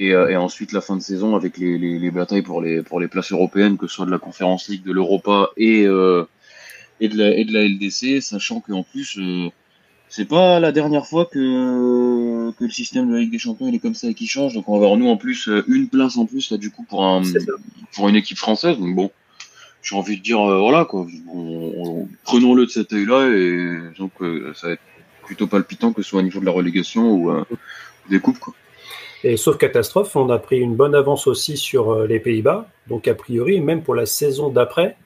euh, et, ensuite la fin de saison avec les, les, les, batailles pour les, pour les places européennes, que ce soit de la Conférence League, de l'Europa et, euh, et, de la, et de la LDC, sachant qu'en plus, euh, c'est pas la dernière fois que, que le système de la Ligue des Champions il est comme ça et qui change. Donc on va avoir nous en plus une place en plus là du coup pour, un, pour une équipe française. Donc bon, j'ai envie de dire voilà quoi, prenons-le de cet œil-là et donc ça va être plutôt palpitant que ce soit au niveau de la relégation ou des coupes quoi. Et sauf catastrophe, on a pris une bonne avance aussi sur euh, les Pays-Bas. Donc a priori, même pour la saison d'après,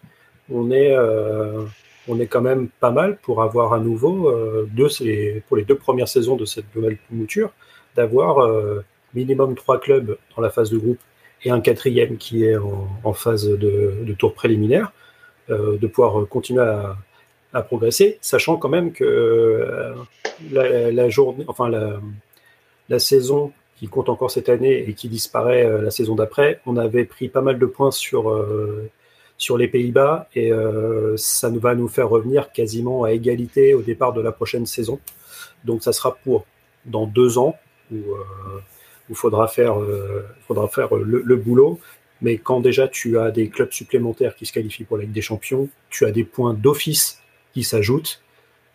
on est, euh, on est quand même pas mal pour avoir à nouveau, euh, deux, pour les deux premières saisons de cette nouvelle mouture, d'avoir euh, minimum trois clubs dans la phase de groupe et un quatrième qui est en, phase de, tour préliminaire, euh, de pouvoir continuer à, progresser, sachant quand même que la, la journée, enfin la, saison qui compte encore cette année et qui disparaît euh, la saison d'après, on avait pris pas mal de points sur, euh, sur les Pays-Bas et euh, ça va nous faire revenir quasiment à égalité au départ de la prochaine saison. Donc ça sera pour dans deux ans il faudra faire, faudra faire le, le, boulot. Mais quand déjà tu as des clubs supplémentaires qui se qualifient pour la Ligue des Champions, tu as des points d'office qui s'ajoutent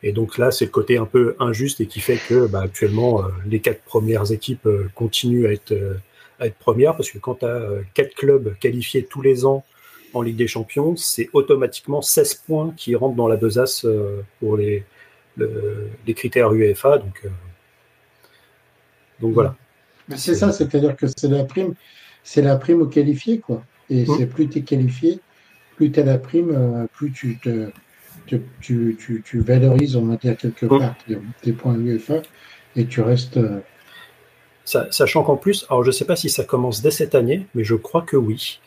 et donc là, c'est le côté un peu injuste et qui fait que bah, actuellement, euh, les quatre premières équipes euh, continuent à être, euh, à être premières parce que quand tu as quatre clubs qualifiés tous les ans en Ligue des Champions, c'est automatiquement 16 points qui rentrent dans la besace pour les, les critères UEFA. Donc, donc voilà. Mais c'est ça, c'est-à-dire que c'est la prime, c'est la prime aux qualifiés, quoi. Et mmh. c'est plus tu es qualifié, plus tu as la prime, plus tu te tu, tu, tu, valorises, on va dire, quelque part tes, points UEFA et tu restes. Euh, sachant qu'en plus, alors je ne sais pas si ça commence dès cette année, mais je crois que oui.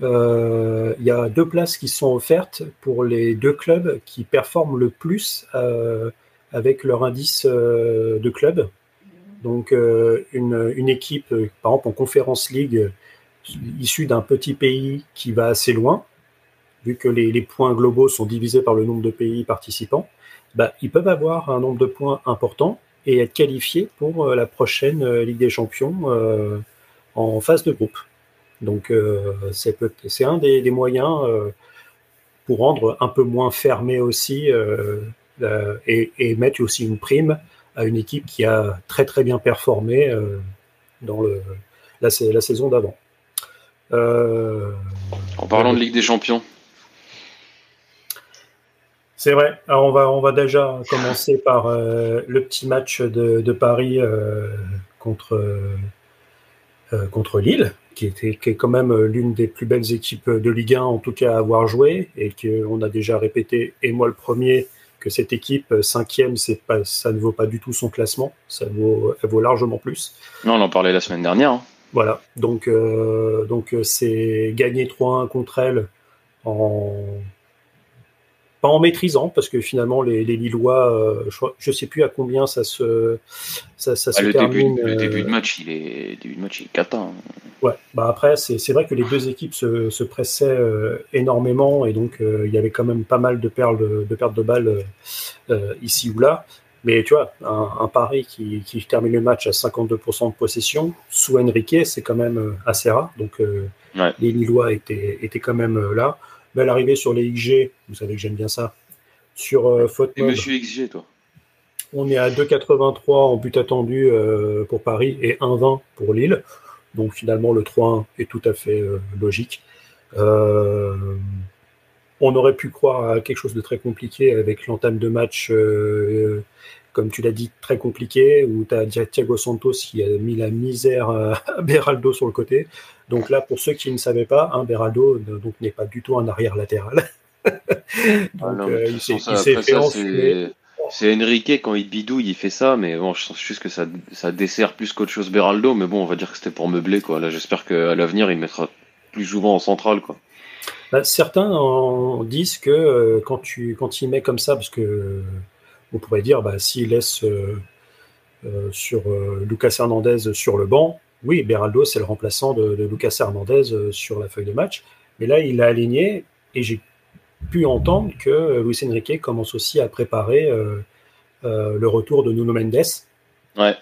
Euh, il y a deux places qui sont offertes pour les deux clubs qui performent le plus euh, avec leur indice de club. Donc une, une, équipe, par exemple en Conference League, issue d'un petit pays qui va assez loin, vu que les, points globaux sont divisés par le nombre de pays participants, bah, ils peuvent avoir un nombre de points important et être qualifiés pour la prochaine Ligue des Champions en phase de groupe. Donc c'est un des, moyens pour rendre un peu moins fermé aussi euh, et, mettre aussi une prime à une équipe qui a très très bien performé euh, dans le, la, la saison d'avant. Euh, en parlant de Ligue des Champions. C'est vrai. Alors on va on va déjà commencer par euh, le petit match de, de Paris euh, contre contre Lille qui, était, qui est quand même l'une des plus belles équipes de Ligue 1, en tout cas à avoir joué, et qu'on a déjà répété, et moi le premier, que cette équipe euh, cinquième, c'est pas, ça ne vaut pas du tout son classement, ça vaut, elle vaut largement plus. Non, on en parlait la semaine dernière. Hein. Voilà, donc euh, donc c'est gagner 3-1 contre elle en pas en maîtrisant, parce que finalement, les, les Lillois, euh, je ne sais plus à combien ça se, ça, ça ah, se le termine. Début, le début de euh, match, il est, début de match, il est cata. Hein. Ouais, bah après, c'est vrai que les deux équipes se, se pressaient euh, énormément, et donc il y avait quand même pas mal de perles de, pertes de balles ici ou là. Mais tu vois, un, un Paris qui, qui, termine le match à 52% de possession, sous Enrique, c'est quand même assez rare. Donc les Lillois étaient, étaient quand même là. Belle arrivée sur les XG, vous savez que j'aime bien ça. Sur euh, Et monsieur XG, toi On est à 2,83 en but attendu euh, pour Paris et 1,20 pour Lille. Donc finalement, le 3-1 est tout à fait euh, logique. on aurait pu croire à quelque chose de très compliqué avec l'entame de match comme tu l'as dit, très compliqué, où tu as Thiago Santos qui a mis la misère à Beraldo sur le côté. Donc là, pour ceux qui ne savaient pas, hein, Beraldo donc n'est pas du tout un arrière latéral. il s'est fait C'est Enrique quand il bidouille, il fait ça, mais bon, je sens juste que ça, ça dessert plus qu'autre chose Beraldo, mais bon, on va dire que c'était pour meubler, quoi. Là, j'espère qu'à l'avenir, il mettra plus souvent en centrale, quoi. Bah, certains en disent que euh, quand, tu, quand il met comme ça, parce que on pourrait dire, bah, s'il laisse euh, euh, sur euh, Lucas Hernandez sur le banc, oui, Beraldo, c'est le remplaçant de, Lucas Hernandez sur la feuille de match. Mais là, il l'a aligné et j'ai pu entendre que Luis Enrique commence aussi à préparer le retour de Nuno Mendes. Ouais.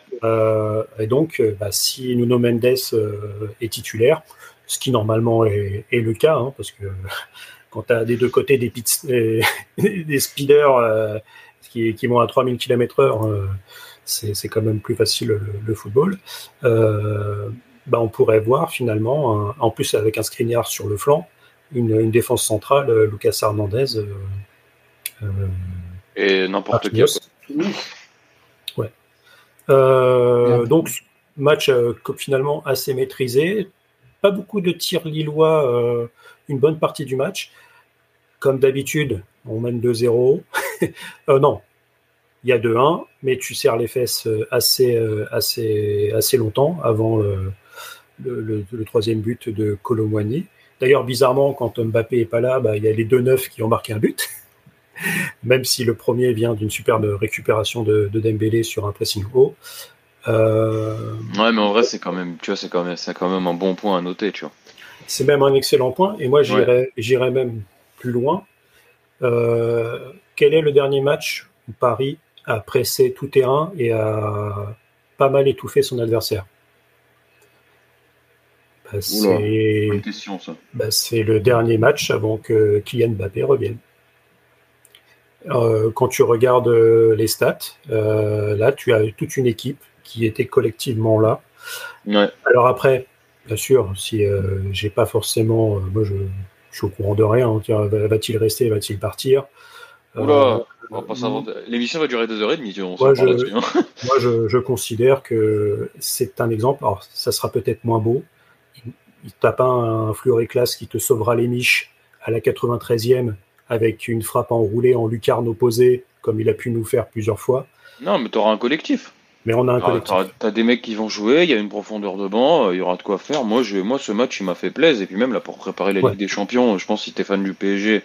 et donc, bah, si Nuno Mendes est titulaire, ce qui normalement est, le cas, hein, parce que quand tu as des deux côtés des, des speeders qui, qui vont à 3000 km/h, euh, c'est quand même plus facile le, football. Euh, bah, on pourrait voir finalement, en plus avec un Skriniar sur le flanc, une, défense centrale, euh, Lucas Hernandez. Et n'importe qui. Ouais. donc, match finalement assez maîtrisé. Pas beaucoup de tirs lillois une bonne partie du match. Comme d'habitude, on mène 2-0. euh, non, il y a 2-1, mais tu serres les fesses euh, assez, euh, assez, assez longtemps avant le, le, troisième but de Colomwani. D'ailleurs, bizarrement, quand Mbappé est pas là, bah, il y a les deux neufs qui ont marqué un but. Même si le premier vient d'une superbe récupération de, de, Dembélé sur un pressing haut. Euh... Ouais, mais en vrai, c'est quand même, tu vois, c'est quand même, c'est quand même un bon point à noter, tu vois. C'est même un excellent point. Et moi, j'irais, même plus loin. Euh, quel est le dernier match où Paris a pressé tout terrain et a pas mal étouffé son adversaire bah, C'est bah, le dernier match avant que Kylian Mbappé revienne. Euh, quand tu regardes euh, les stats, là, tu as toute une équipe qui était collectivement là. Alors après, bien sûr, si j'ai pas forcément, moi je, je suis au courant de rien. Hein. Va-t-il rester Va-t-il partir? Oula, euh, l'émission va durer deux heures et demie. On moi, je, hein. moi je, considère que c'est un exemple. Alors, ça sera peut-être moins beau. Il, tape un, un classe qui te sauvera les niches à la 93e avec une frappe enroulée en lucarne opposée, comme il a pu nous faire plusieurs fois. Non, mais tu auras un collectif. Mais on a un collectif. T'as des mecs qui vont jouer, il y a une profondeur de banc, euh, il y aura de quoi faire. Moi, je, moi ce match, il m'a fait plaisir. Et puis même là, pour préparer la Ligue des Champions, je pense que si t'es fan du PSG,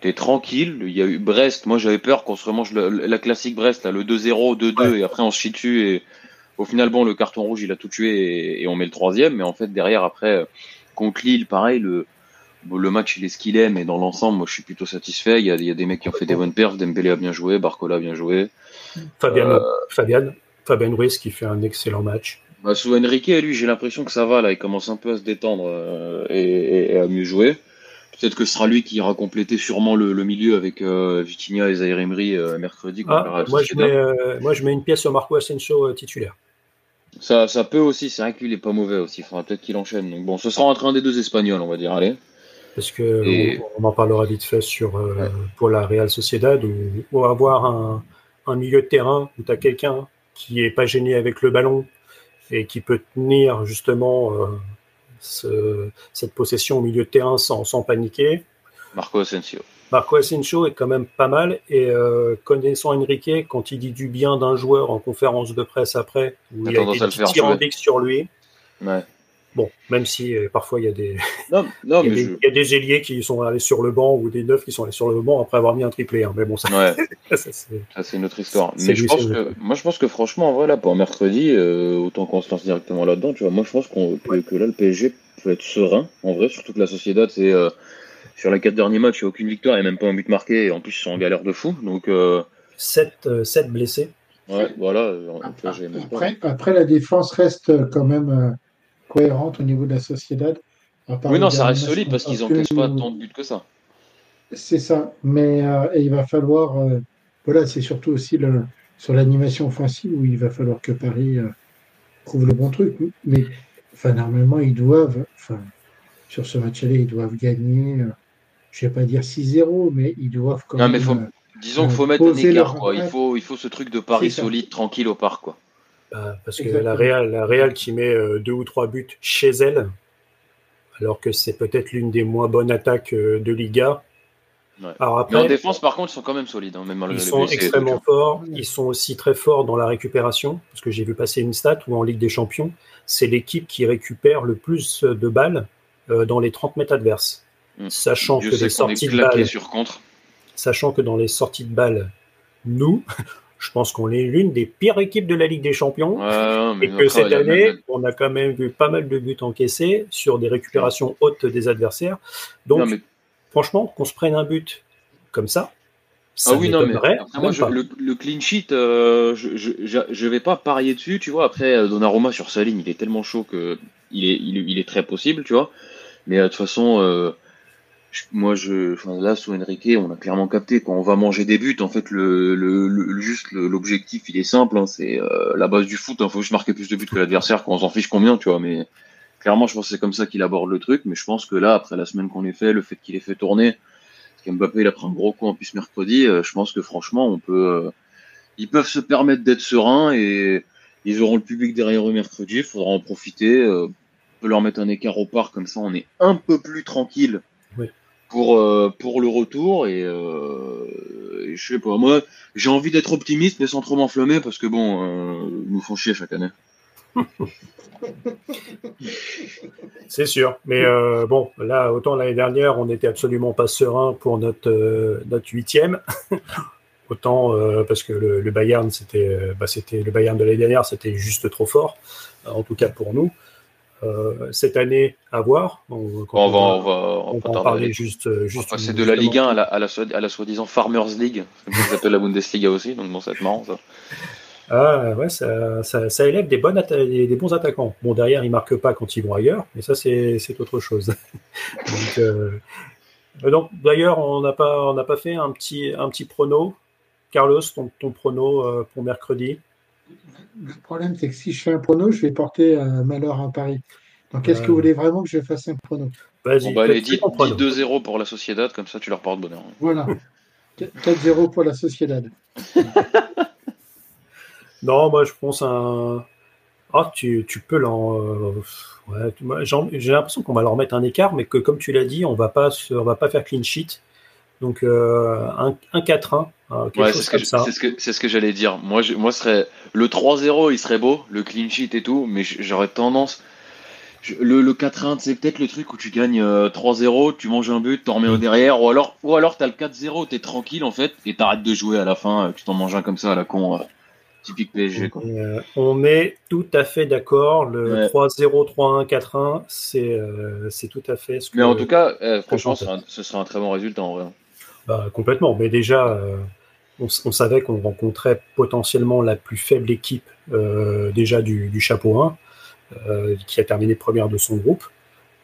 T'es tranquille. Il y a eu Brest. Moi, j'avais peur qu'on se remange la classique Brest, là, le 2-0, 2-2, et après on se chie dessus. Et au final, bon, le carton rouge, il a tout tué et, on met le troisième. Mais en fait, derrière, après, contre Lille, pareil, le, le match, il est ce qu'il est. Mais dans l'ensemble, moi, je suis plutôt satisfait. Il y, a, il y a des mecs qui ont fait des bonnes perfs. Dembélé a bien joué, Barcola a bien joué. Fabien, euh, Fabian, Fabien Ruiz qui fait un excellent match. Bah, sous Enrique, lui, j'ai l'impression que ça va. Là, il commence un peu à se détendre euh, et, à mieux jouer. Peut-être que ce sera lui qui ira compléter sûrement le, milieu avec euh, Vitinha et Zaire Emery euh, mercredi. Ah, moi, je mets, moi, je mets une pièce sur Marco Asensio titulaire. Ça, ça peut aussi, c'est vrai que lui, il est pas mauvais aussi. Il faudra peut-être qu'il enchaîne. Donc, bon, ce sera entre un des deux Espagnols, on va dire. Allez. Parce que on, en parlera vite fait sur, pour la Real Sociedad, où, avoir un, un, milieu de terrain où tu as quelqu'un qui est pas gêné avec le ballon et qui peut tenir justement ce, cette possession au milieu de terrain sans, sans paniquer. Marco Asensio. Marco Asensio est quand même pas mal et euh, connaissant Enrique, quand il dit du bien d'un joueur en conférence de presse après, où il a des petits sur lui, ouais. Bon, même si euh, parfois il y a des, non, non, il, y a des il, y a des, ailiers qui sont allés sur le banc ou des neufs qui sont allés sur le banc après avoir mis un triplé. Hein. Mais bon, ça, ouais. ça c'est une autre histoire. Mais je pense que, moi, je pense que franchement, voilà, pour mercredi, euh, autant qu'on se lance directement là-dedans, tu vois, moi, je pense qu'on que là, le PSG peut être serein, en vrai, surtout que la Sociedad, c'est euh, sur les quatre derniers matchs, il n'y a aucune victoire et même pas un but marqué, et en plus, ils sont en galère de fou. Donc, 7, 7 blessés. Ouais, voilà. Après, après, la défense reste quand même cohérente au niveau de la Sociedad. Oui, non, ça reste solide parce qu'ils n'encaissent pas tant de buts que ça. C'est ça, mais euh, il va falloir. Euh, voilà, c'est surtout aussi le, sur l'animation offensive où il va falloir que Paris euh, trouve le bon truc. Mais enfin, normalement, ils doivent. Enfin, sur ce match-là, ils doivent gagner. je ne vais pas dire 6-0, mais ils doivent quand non, Mais faut, disons qu'il faut mettre un écart. Quoi. Il, faut, il faut ce truc de Paris solide, tranquille au parc. Quoi. Bah, parce que la Real, la Real qui met euh, deux ou trois buts chez elle, alors que c'est peut-être l'une des moins bonnes attaques euh, de Liga. Alors après, Mais en défense, par contre, ils sont quand même solides. Hein, même ils sont extrêmement forts. Ils sont aussi très forts dans la récupération, parce que j'ai vu passer une stat où en Ligue des Champions, c'est l'équipe qui récupère le plus de balles euh, dans les 30 mètres adverses. Hmm. Sachant que les sorties de balles, sur contre. sachant que dans les sorties de balles, nous, je pense qu'on est l'une des pires équipes de la Ligue des Champions. et que cette année, on a quand même vu pas mal de buts encaissés sur des récupérations hautes des adversaires. Donc, franchement, qu'on se prenne un but comme ça, ça ah oui, non, mais moi, le, clean sheet, euh, je, je, vais pas parier dessus, tu vois. Après, euh, Donnarumma sur sa ligne, il est tellement chaud que il est, il, est très possible, tu vois. Mais euh, de toute façon, moi je enfin, là sous Enrique on a clairement capté quand on va manger des buts. En fait le, le, juste l'objectif il est simple hein, c'est euh, la base du foot il hein, faut juste marquer plus de buts que l'adversaire quand on s'en fiche combien tu vois. Mais clairement je pense que c'est comme ça qu'il aborde le truc. Mais je pense que là après la semaine qu'on ait fait le fait qu'il ait fait tourner parce qu'Mbappé il a pris un gros coup en plus mercredi euh, je pense que franchement on peut euh, ils peuvent se permettre d'être sereins et ils auront le public derrière eux mercredi. Il faudra en profiter on peut leur mettre un écart au parc comme ça on est un peu plus tranquille pour, euh, pour le retour. Et, euh, je sais pas, moi, j'ai envie d'être optimiste, mais sans trop m'enflammer, parce que bon, euh, ils nous font chier chaque année. C'est sûr, mais euh, bon, là, autant l'année dernière, on n'était absolument pas serein pour notre notre huitième. autant parce que le, Bayern, bah, c'était le Bayern de l'année dernière, c'était juste trop fort, en tout cas pour nous. Euh, cette année à voir. On, va, on va, on en parler juste. Euh, juste c'est de la Ligue 1 à la, à la, soi-disant Farmers League, comme ça s'appelle la Bundesliga aussi, donc bon, ça être marrant ça. Ah ouais, ça, ça, ça élève des, bonnes des, bons attaquants. Bon, derrière, ils marquent pas quand ils vont ailleurs, mais ça, c'est autre chose. donc, euh, donc d'ailleurs, on n'a pas, on pas fait un petit, un petit prono. Carlos, ton, ton prono pour mercredi le problème, c'est que si je fais un prono, je vais porter euh, malheur à Paris. Donc, est-ce que vous voulez vraiment que je fasse un prono? Vas-y, bah, allez, 2-0 pour la Sociedad, comme ça tu leur portes bonheur. Voilà. 4-0 pour la Sociedad. non, moi je pense un. Ah, tu, tu peux l'en. Euh, ouais, J'ai l'impression qu'on va leur mettre un écart, mais que comme tu l'as dit, on va pas on va pas faire clean sheet. Donc euh, un, un 4-1 ah, c'est ce, que, c'est ce que j'allais dire. Moi, je, moi serait, le 3-0, il serait beau, le clean sheet et tout, mais j'aurais tendance. le, le 4-1, c'est peut-être le truc où tu gagnes 3-0, tu manges un but, t'en remets au derrière, ou alors, ou alors t'as le 4-0, t'es tranquille en fait, et t'arrêtes de jouer à la fin, tu t'en manges un comme ça à la con. Typique PSG. Quoi. Euh, on est tout à fait d'accord. Le 3-0, 3-1, 4-1, c'est tout à fait ce que. Mais en tout cas, franchement, ce sera, un, très bon résultat en vrai. Bah, complètement. Mais déjà, euh, on, savait qu'on rencontrait potentiellement la plus faible équipe euh, déjà du, du, chapeau 1, qui a terminé première de son groupe.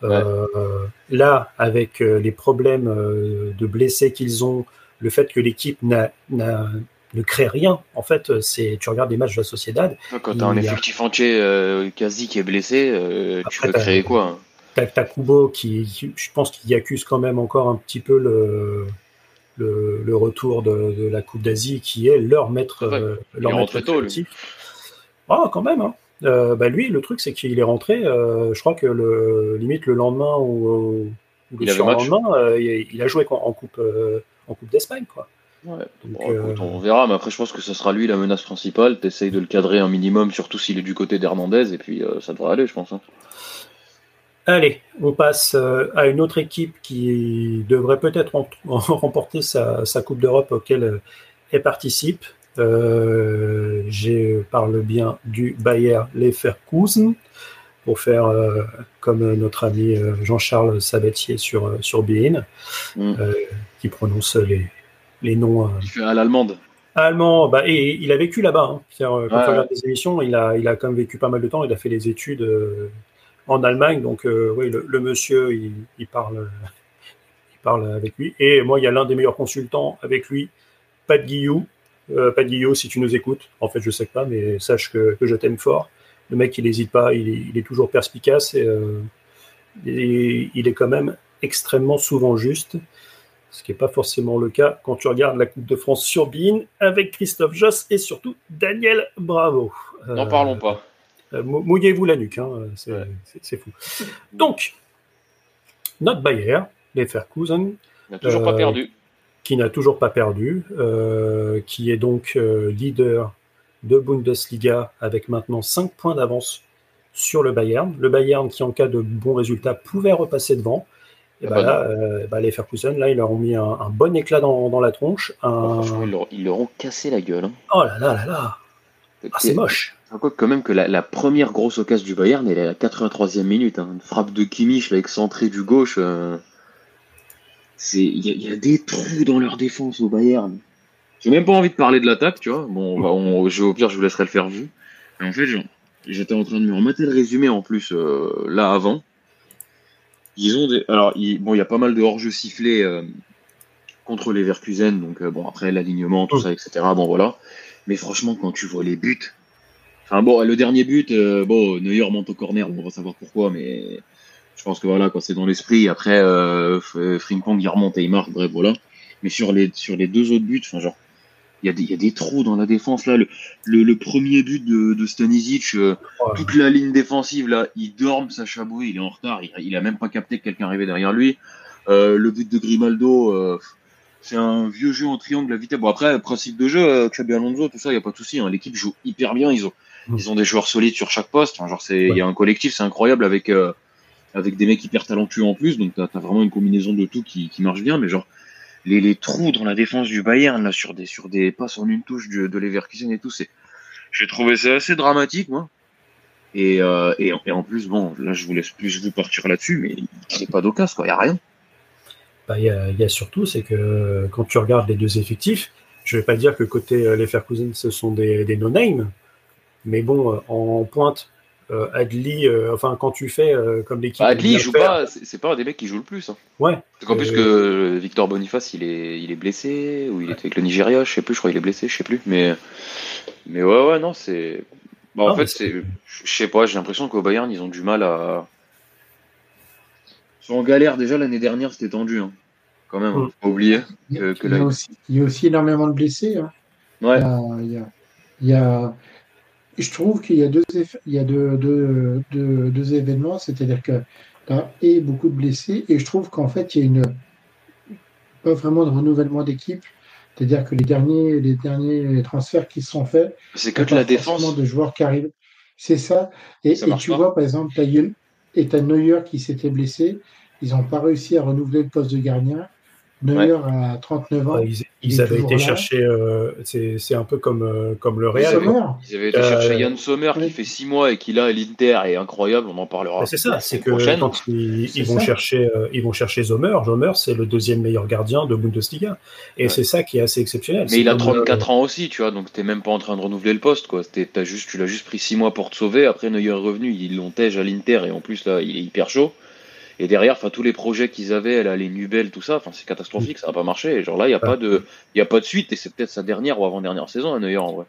là, avec les problèmes de blessés qu'ils ont, le fait que l'équipe n'a ne crée rien. En fait, c'est tu regardes des matchs de la Sociedad. Quand tu as un effectif entier euh, quasi qui est blessé, euh, tu peux créer quoi hein T'as Kubo qui, je pense qu'il accuse quand même encore un petit peu le, le, retour de, la Coupe d'Asie, qui est leur maître, euh, leur maître tôt, Ah, quand même. Hein. bah lui, le truc, c'est qu'il est rentré. je crois que le limite le lendemain ou, le surlendemain, il, il, a joué en coupe en coupe d'Espagne, quoi. Euh, on verra, mais après je pense que ce sera lui la menace principale. T'essayes de le cadrer un minimum, surtout s'il est du côté d'Hernandez, et puis euh, ça devrait aller, je pense. Hein. Allez, on passe euh, à une autre équipe qui devrait peut-être remporter sa, Coupe d'Europe auquel elle participe. je parle bien du Bayer Leverkusen pour faire comme notre ami Jean-Charles Sabatier sur, sur Bein, mm. qui prononce les, les noms. Euh, à l'allemande. Allemand, bah, et il a vécu là-bas. Hein. Euh, quand on regarde des émissions, il a, il a quand même vécu pas mal de temps. Il a fait des études euh, en Allemagne. Donc, oui, le, monsieur, il, parle, il parle avec lui. Et moi, il y a l'un des meilleurs consultants avec lui, Pat Guillou. Pat Guillou, si tu nous écoutes, en fait, je sais pas, mais sache que, je t'aime fort. Le mec, il n'hésite pas, il est, toujours perspicace et, et, il est quand même extrêmement souvent juste ce qui n'est pas forcément le cas quand tu regardes la Coupe de France sur Bein avec Christophe Joss et surtout Daniel Bravo. N'en parlons pas. Euh, mouillez-vous la nuque, hein, c'est fou. Donc, notre Bayer, les Ferkusen, n'a toujours pas euh, perdu. Qui n'a toujours pas perdu, euh, qui est donc leader de Bundesliga avec maintenant 5 points d'avance sur le Bayern. Le Bayern qui, en cas de bons résultats, pouvait repasser devant. Et bah là, euh, bah les Ferguson, là, ils leur ont mis un, bon éclat dans, la tronche. ils, leur, ont cassé la gueule. Hein. Oh là là là là ah, C'est moche quand même que la, première grosse occasion du Bayern, elle est à la 83e minute. Hein. Une frappe de Kimmich, là, excentré du gauche. Euh, il y, a des trous dans leur défense au Bayern. J'ai même pas envie de parler de l'attaque, tu vois. Bon, au pire, je vous laisserai le faire vu. en fait, j'étais en train de me remettre le résumé en plus euh, là avant. Ils ont des... Alors, bon, il y a pas mal de hors-jeux sifflés euh, contre les Verkusen, donc bon, après l'alignement, tout ça, etc. Bon, voilà. Mais franchement, quand tu vois les buts. Enfin, bon, le dernier but, euh, bon, Neuer monte au corner, on va savoir pourquoi, mais je pense que voilà, quand c'est dans l'esprit, après, euh, Frimpong, il remonte et il marque, bref, voilà. Mais sur les, sur les deux autres buts, enfin, genre, il y, a des, trous dans la défense là. Le, premier but de, de Stanisic, euh, toute la ligne défense là, il dorme sa chabouille, il est en retard, il, a même pas capté que quelqu'un arrivait derrière lui. Euh, le but de Grimaldo, euh, c'est un vieux jeu en triangle à vitesse. Bon après, principe de jeu, Xabi Alonso, tout ça, il y a pas de souci. Hein. L'équipe joue hyper bien. Ils ont, mm. ils ont des joueurs solides sur chaque poste. genre c'est, il y a un collectif, c'est incroyable avec avec des mecs hyper talentueux en plus. Donc t'as as vraiment une combinaison de tout qui, qui marche bien. Mais genre les, les, trous dans la défense du Bayern là sur des sur des passes en une touche de, de Leverkusen et tout, c'est j'ai trouvé ça assez dramatique moi. Et, euh, et, en plus bon, là je vous laisse plus vous partir là-dessus, mais c'est pas d'occasion quoi, y a rien. Bah, il y, a, surtout c'est que quand tu regardes les deux effectifs, je vais pas dire que côté euh, Leverkusen ce sont des, des no-name, mais bon euh, en pointe euh, Adli, euh, enfin quand tu fais euh, comme l'équipe. Bah, Adli, il joue pas, c'est pas un des mecs qui joue le plus. Hein. Ouais. En plus que Victor Boniface, il est, il est blessé ou il est avec le Nigeria, je sais plus, je crois qu'il est blessé, je sais plus. Mais, mais ouais, ouais, non, c'est. Bah, en fait, c'est, je sais pas, j'ai l'impression qu'au Bayern, ils ont du mal à. Sont en galère déjà l'année dernière, c'était tendu. Hein. Quand même, mm. faut pas oublier. Que, il, y a aussi, il, y a aussi, énormément de blessés. Hein. Ouais. Il y a, il y a je trouve qu'il y a deux, il y a deux, deux, deux, événements, c'est-à-dire que y a beaucoup de blessés, et je trouve qu'en fait, il y a une pas vraiment de renouvellement d'équipe. C'est-à-dire que les derniers, les derniers transferts qui sont faits, c'est que la défense de joueurs qui arrivent. C'est ça. Et, tu vois, par exemple, tu et Neuer qui s'était blessé. Ils n'ont pas réussi à renouveler le poste de gardien. Neuer a 39 ans. ils, avaient été chercher, euh, c'est un peu comme, euh, comme le Real. Ils avaient été chercher Yann Sommer qui fait 6 mois et qui là, l'Inter est incroyable, on en parlera. C'est ça, c'est que quand ils, vont chercher, euh, ils vont chercher Sommer, Sommer c'est le deuxième meilleur gardien de Bundesliga. Et c'est ça qui est assez exceptionnel. Mais il a 34 ans aussi, tu vois, donc t'es même pas en train de renouveler le poste, quoi. As juste, tu l'as juste pris 6 mois pour te sauver, après Neuer est revenu, ils l'ont tège à l'Inter et en plus là, il est hyper chaud. Et derrière, enfin tous les projets qu'ils avaient, là, les Nubel, tout ça, enfin c'est catastrophique, ça n'a pas marché. Et genre là, il n'y a pas de, il a pas de suite et c'est peut-être sa dernière ou avant dernière saison à Neuer en vrai.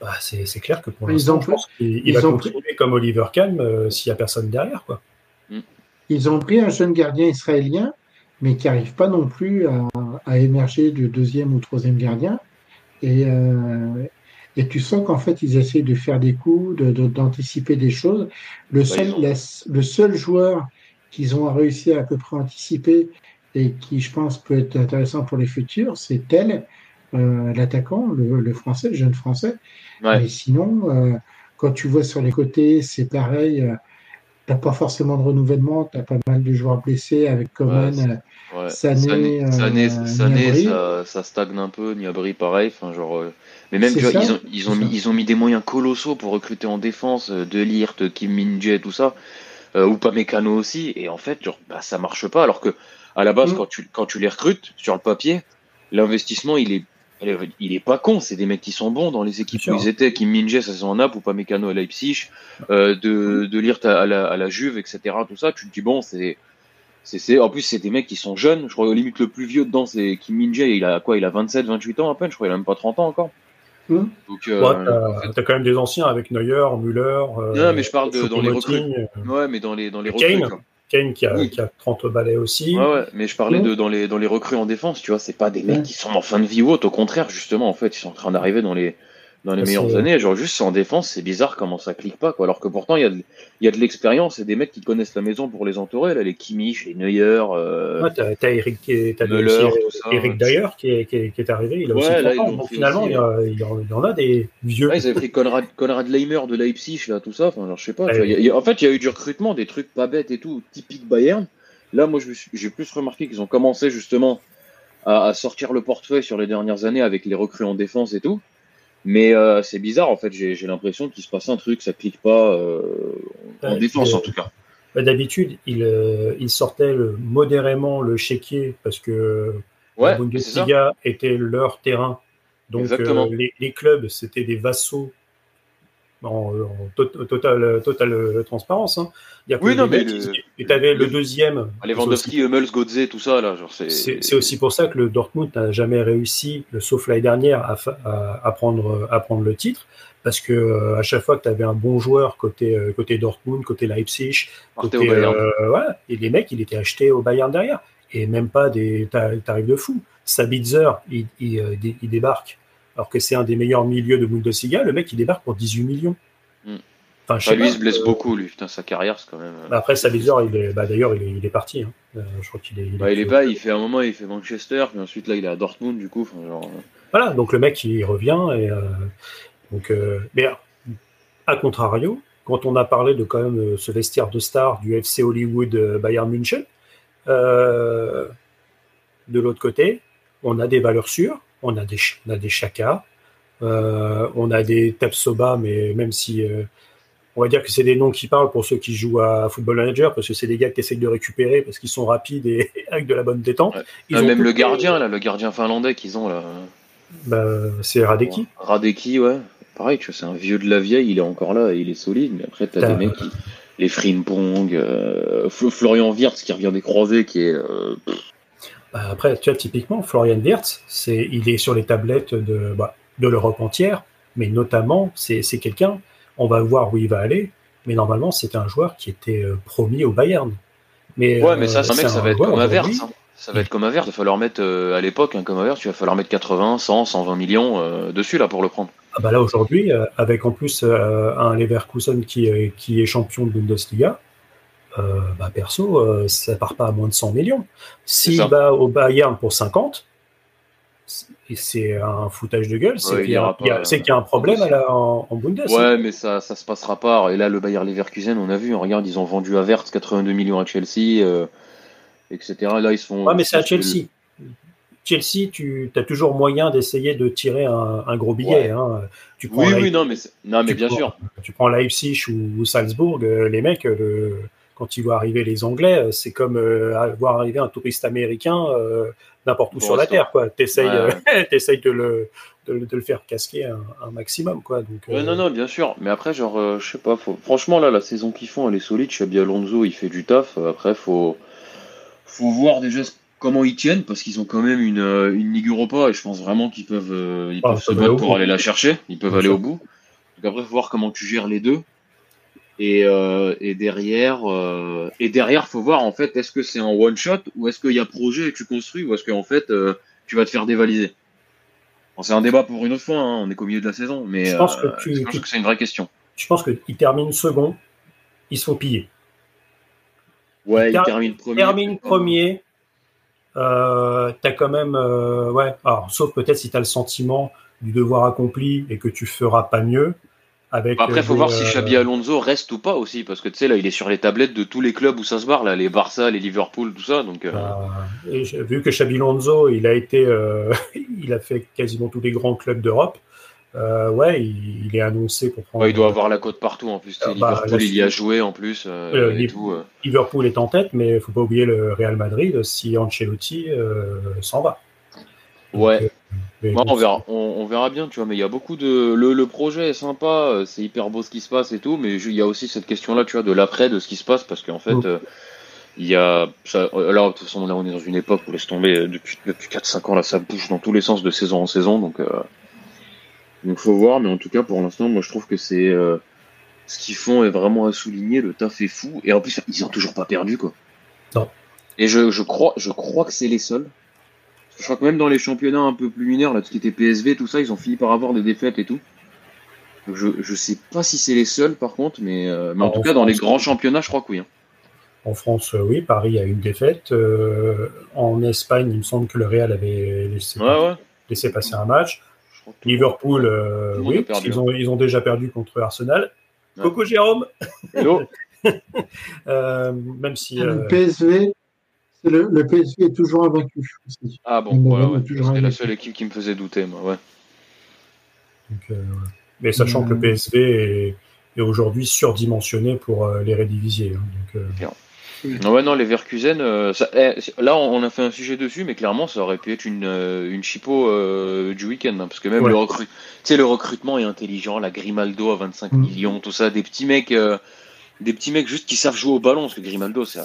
Bah, c'est clair que pour l'instant, je pense qu'il va continuer comme Oliver Kahn euh, s'il n'y a personne derrière, quoi. Mm. Ils ont pris un jeune gardien israélien, mais qui n'arrive pas non plus à, émerger de deuxième ou troisième gardien. Et, euh, et tu sens qu'en fait, ils essayent de faire des coups, d'anticiper des choses. Le bah, seul, le seul joueur qu'ils ont réussi à, peu près anticiper et qui, je pense, peut être intéressant pour les futurs, c'est tel, euh, l'attaquant, le, français, le jeune français. Mais sinon, euh, quand tu vois sur les côtés, c'est pareil. Euh, tu n'as pas forcément de renouvellement, tu as pas mal de joueurs blessés avec Coman, Sané, Sané, ça, stagne un peu, Niabri pareil. Enfin, genre, mais même, ils, ont, ils, ont mis, ils ont mis des moyens colossaux pour recruter en défense, de Lirt, Kim Min-jae, tout ça euh, ou pas Mécano aussi, et en fait, genre, bah, ça marche pas, alors que à la base, mm. quand, tu, quand tu les recrutes sur le papier, l'investissement, il est, il est pas con, c'est des mecs qui sont bons dans les équipes où ils étaient, qui Minje, ça c'est en Naples, ou pas Mécano à Leipzig, euh, de, de lire à la, à la Juve, etc., tout ça, tu te dis, bon, c'est. C'est, en plus, c'est des mecs qui sont jeunes. Je crois, limite, le plus vieux dedans, c'est Kim Min il a quoi Il a 27, 28 ans à peine. Je crois qu'il a même pas 30 ans encore. Donc, euh, t'as, quand même des anciens avec Neuer, Müller. Euh, non, mais je parle de, dans les recrues. Euh, ouais, mais dans les, dans les recrues. Kane, qui, a, qui a 30 balais aussi. Ouais, ouais, mais je parlais hmm. de dans les, dans les recrues en défense, tu vois, c'est pas des mecs hmm. qui sont en fin de vie ou autre, au contraire, justement, en fait, ils sont en train d'arriver dans les, dans les meilleures années. Genre, juste en défense, c'est bizarre comment ça clique pas, quoi. Alors que pourtant, il y a de, il y a de l'expérience et des mecs qui connaissent la maison pour les entourer, là, les Kimmich, les Neuer. Euh, ouais, t'as, t'as Eric, t'as Eric Dyer qui est, qui, est, qui est arrivé. Il a aussi là, Donc, finalement, il, y a, il, y en a des vieux. Ouais, ils avaient pris Konrad Leimer de Leipzig, là, tout ça. Enfin, genre, je sais pas. y a, en fait, il y a eu du recrutement, des trucs pas bêtes et tout, typique Bayern. Là, moi, j'ai plus remarqué qu'ils ont commencé justement à, à sortir le portefeuille sur les dernières années avec les recrues en défense et tout. Mais euh, c'est bizarre, en fait, j'ai l'impression qu'il se passe un truc, ça clique pas euh, en défense en tout cas. Bah, d'habitude, il, euh, il, sortait modérément le chéquier parce que la Bundesliga était leur terrain. Donc les, les, clubs, c'était des vassaux en, totale, total transparence. Hein. Oui, non, mais. Et tu avais le, deuxième. Lewandowski, Hummels, Godze, tout ça, là. C'est aussi pour ça que le Dortmund n'a jamais réussi, sauf l'année dernière, à, à, prendre, à prendre le titre. Parce que euh, à chaque fois que tu avais un bon joueur côté, euh, côté Dortmund, côté Leipzig, côté, euh, ouais, et les mecs, il était acheté au Bayern derrière. Et même pas des tarifs de fou. Sabitzer, il, il, il débarque alors que c'est un des meilleurs milieux de Bundesliga, le mec il débarque pour 18 millions. Hmm. Enfin, lui, il se blesse beaucoup, lui. Putain, sa carrière, c'est quand même. Euh, bah après, Savizor, il est, bah, d'ailleurs, il est, il est parti. Hein. Euh, je crois qu'il est. Il, bah, il est pas. Il fait un moment, il fait Manchester, puis ensuite là, il est à Dortmund, du coup. Genre... Euh. Voilà, donc le mec, il revient et donc. mais à contrario, quand on a parlé de quand même ce vestiaire de star du FC Hollywood Bayern München, de l'autre côté, on a des valeurs sûres on a des, on a des Chaka, euh, on a des Tapsoba, mais même si euh, on va dire que c'est des noms qui parlent pour ceux qui jouent à Football Manager, parce que c'est des gars qui essayent de récupérer parce qu'ils sont rapides et avec de la bonne détente. Ils même le gardien, là, le gardien finlandais qu'ils ont là. Bah, c'est Radeki. Radeki, ouais. Pareil, tu vois, c'est un vieux de la vieille, il est encore là, il est solide, mais après, t'as des mecs qui. Les Frimpong, euh, Florian Wirtz qui revient des croisés, qui est. après, tu vois, typiquement, Florian Wirtz, c'est, il est sur les tablettes de, bah, de l'Europe entière, mais notamment, c'est, quelqu'un, on va voir où il va aller, mais normalement, c'est un joueur qui était euh, promis au Bayern. Mais, ouais, mais ça, c'est un mec, ça va être comme un Wirtz. Hein. Ça va être comme il va falloir mettre, euh, à l'époque, un comme un Wirtz, il va falloir mettre 80, 100, 120 millions euh, dessus, là, pour le prendre. Ah bah là, aujourd'hui, avec en plus un Leverkusen qui, qui est champion de Bundesliga, euh, bah, perso, euh, ça part pas à moins de 100 millions. S'il va au Bayern pour 50, c'est un foutage de gueule. C'est qu'il y, a un problème en, en Bundes. Ouais, mais ça, ça se passera pas. Et là, le Bayer Leverkusen, on a vu, regarde, ils ont vendu à Vert 82 millions à Chelsea, euh, etc. Là, ils sont. Ouais, mais c'est à Chelsea. Chelsea, tu as toujours moyen d'essayer de tirer un, gros billet. Hein. Tu oui, oui, non, mais, non, mais bien sûr. Tu prends Leipzig ou, Salzbourg, les mecs, le, quand ils voient arriver les Anglais, euh, c'est comme euh, voir arriver un touriste américain euh, n'importe où sur la terre, quoi. T'essayes, de le, de, le faire casquer un, maximum, quoi. Donc, non, non, bien sûr. Mais après, genre, je sais pas. Franchement, là, la saison qu'ils font, elle est solide. Chabi Alonso, il fait du taf. Après, faut, faut voir déjà comment ils tiennent parce qu'ils ont quand même une, une Ligue Europa et je pense vraiment qu'ils peuvent, ils ah, peuvent se battre pour aller la chercher. Ils peuvent aller au bout. Donc après, faut voir comment tu gères les deux. Et, euh, et derrière, euh, et derrière, faut voir en fait, est-ce que c'est un one shot ou est-ce qu'il y a projet et que tu construis ou est-ce qu'en fait euh, tu vas te faire dévaliser? Bon, c'est un débat pour une autre fois. Hein, on est qu'au milieu de la saison, mais je pense que, c'est une vraie question. Je pense qu'ils terminent second, ils sont pillés. Ouais, ils, terminent premier. Termine premier. Euh, t'as quand même, ouais. Alors, sauf peut-être si t'as le sentiment du devoir accompli et que tu feras pas mieux. Après, il faut voir si euh, Xabi Alonso reste ou pas aussi, parce que tu sais, là, il est sur les tablettes de tous les clubs où ça se barre, là, les Barça, les Liverpool, tout ça. Donc, euh. bah, vu que Xabi Alonso, il a été, euh, il a fait quasiment tous les grands clubs d'Europe. ouais, il, est annoncé pour prendre. il doit avoir la cote partout en plus. Bah, Liverpool, il y a joué en plus. Liverpool est en tête, mais il faut pas oublier le Real Madrid si Ancelotti s'en va. Ouais on, verra, on, verra bien, tu vois, mais il y a beaucoup de. Le, projet est sympa, euh, c'est hyper beau ce qui se passe et tout, mais il y a aussi cette question-là, tu vois, de l'après, de ce qui se passe, parce qu'en fait, mm. euh, il y a. Ça, euh, là, de toute façon, là, on est dans une époque où, laisse tomber, depuis, depuis 4-5 ans, là, ça bouge dans tous les sens de saison en saison, donc. Euh, donc, faut voir, mais en tout cas, pour l'instant, moi, je trouve que c'est. ce qu'ils font est vraiment à souligner, le taf est fou, et en plus, ils ont toujours pas perdu, quoi. Non. Et je, je crois, je crois que c'est les seuls je crois que même dans les championnats un peu plus mineurs, là, tout ce qui était PSV, tout ça, ils ont fini par avoir des défaites et tout. je, je sais pas si c'est les seuls par contre, mais, euh, mais en, tout cas, dans les grands championnats, je crois que oui. Hein. En France, euh, oui, Paris a une défaite. Euh, en Espagne, il me semble que le Real avait laissé, passer un match. Liverpool, oui, ils, ont, ils ont déjà perdu contre Arsenal. Coco Jérôme Même si. Le PSV, le, PSV est toujours invaincu. Ah bon, voilà, c'est la seule équipe qui me faisait douter, moi, ouais. Euh, mais sachant que le euh. PSV est, aujourd'hui surdimensionné pour euh, les rédiviser. Hein, donc, ouais, non, les Verkusen, eh, là on a fait un sujet dessus, mais clairement ça aurait pu être une, une chipot du week-end, hein, parce que même le, recru le recrutement est intelligent, la Grimaldo à 25 mm. millions, tout ça, des petits mecs, des petits mecs juste qui savent jouer au ballon, parce que Grimaldo c'est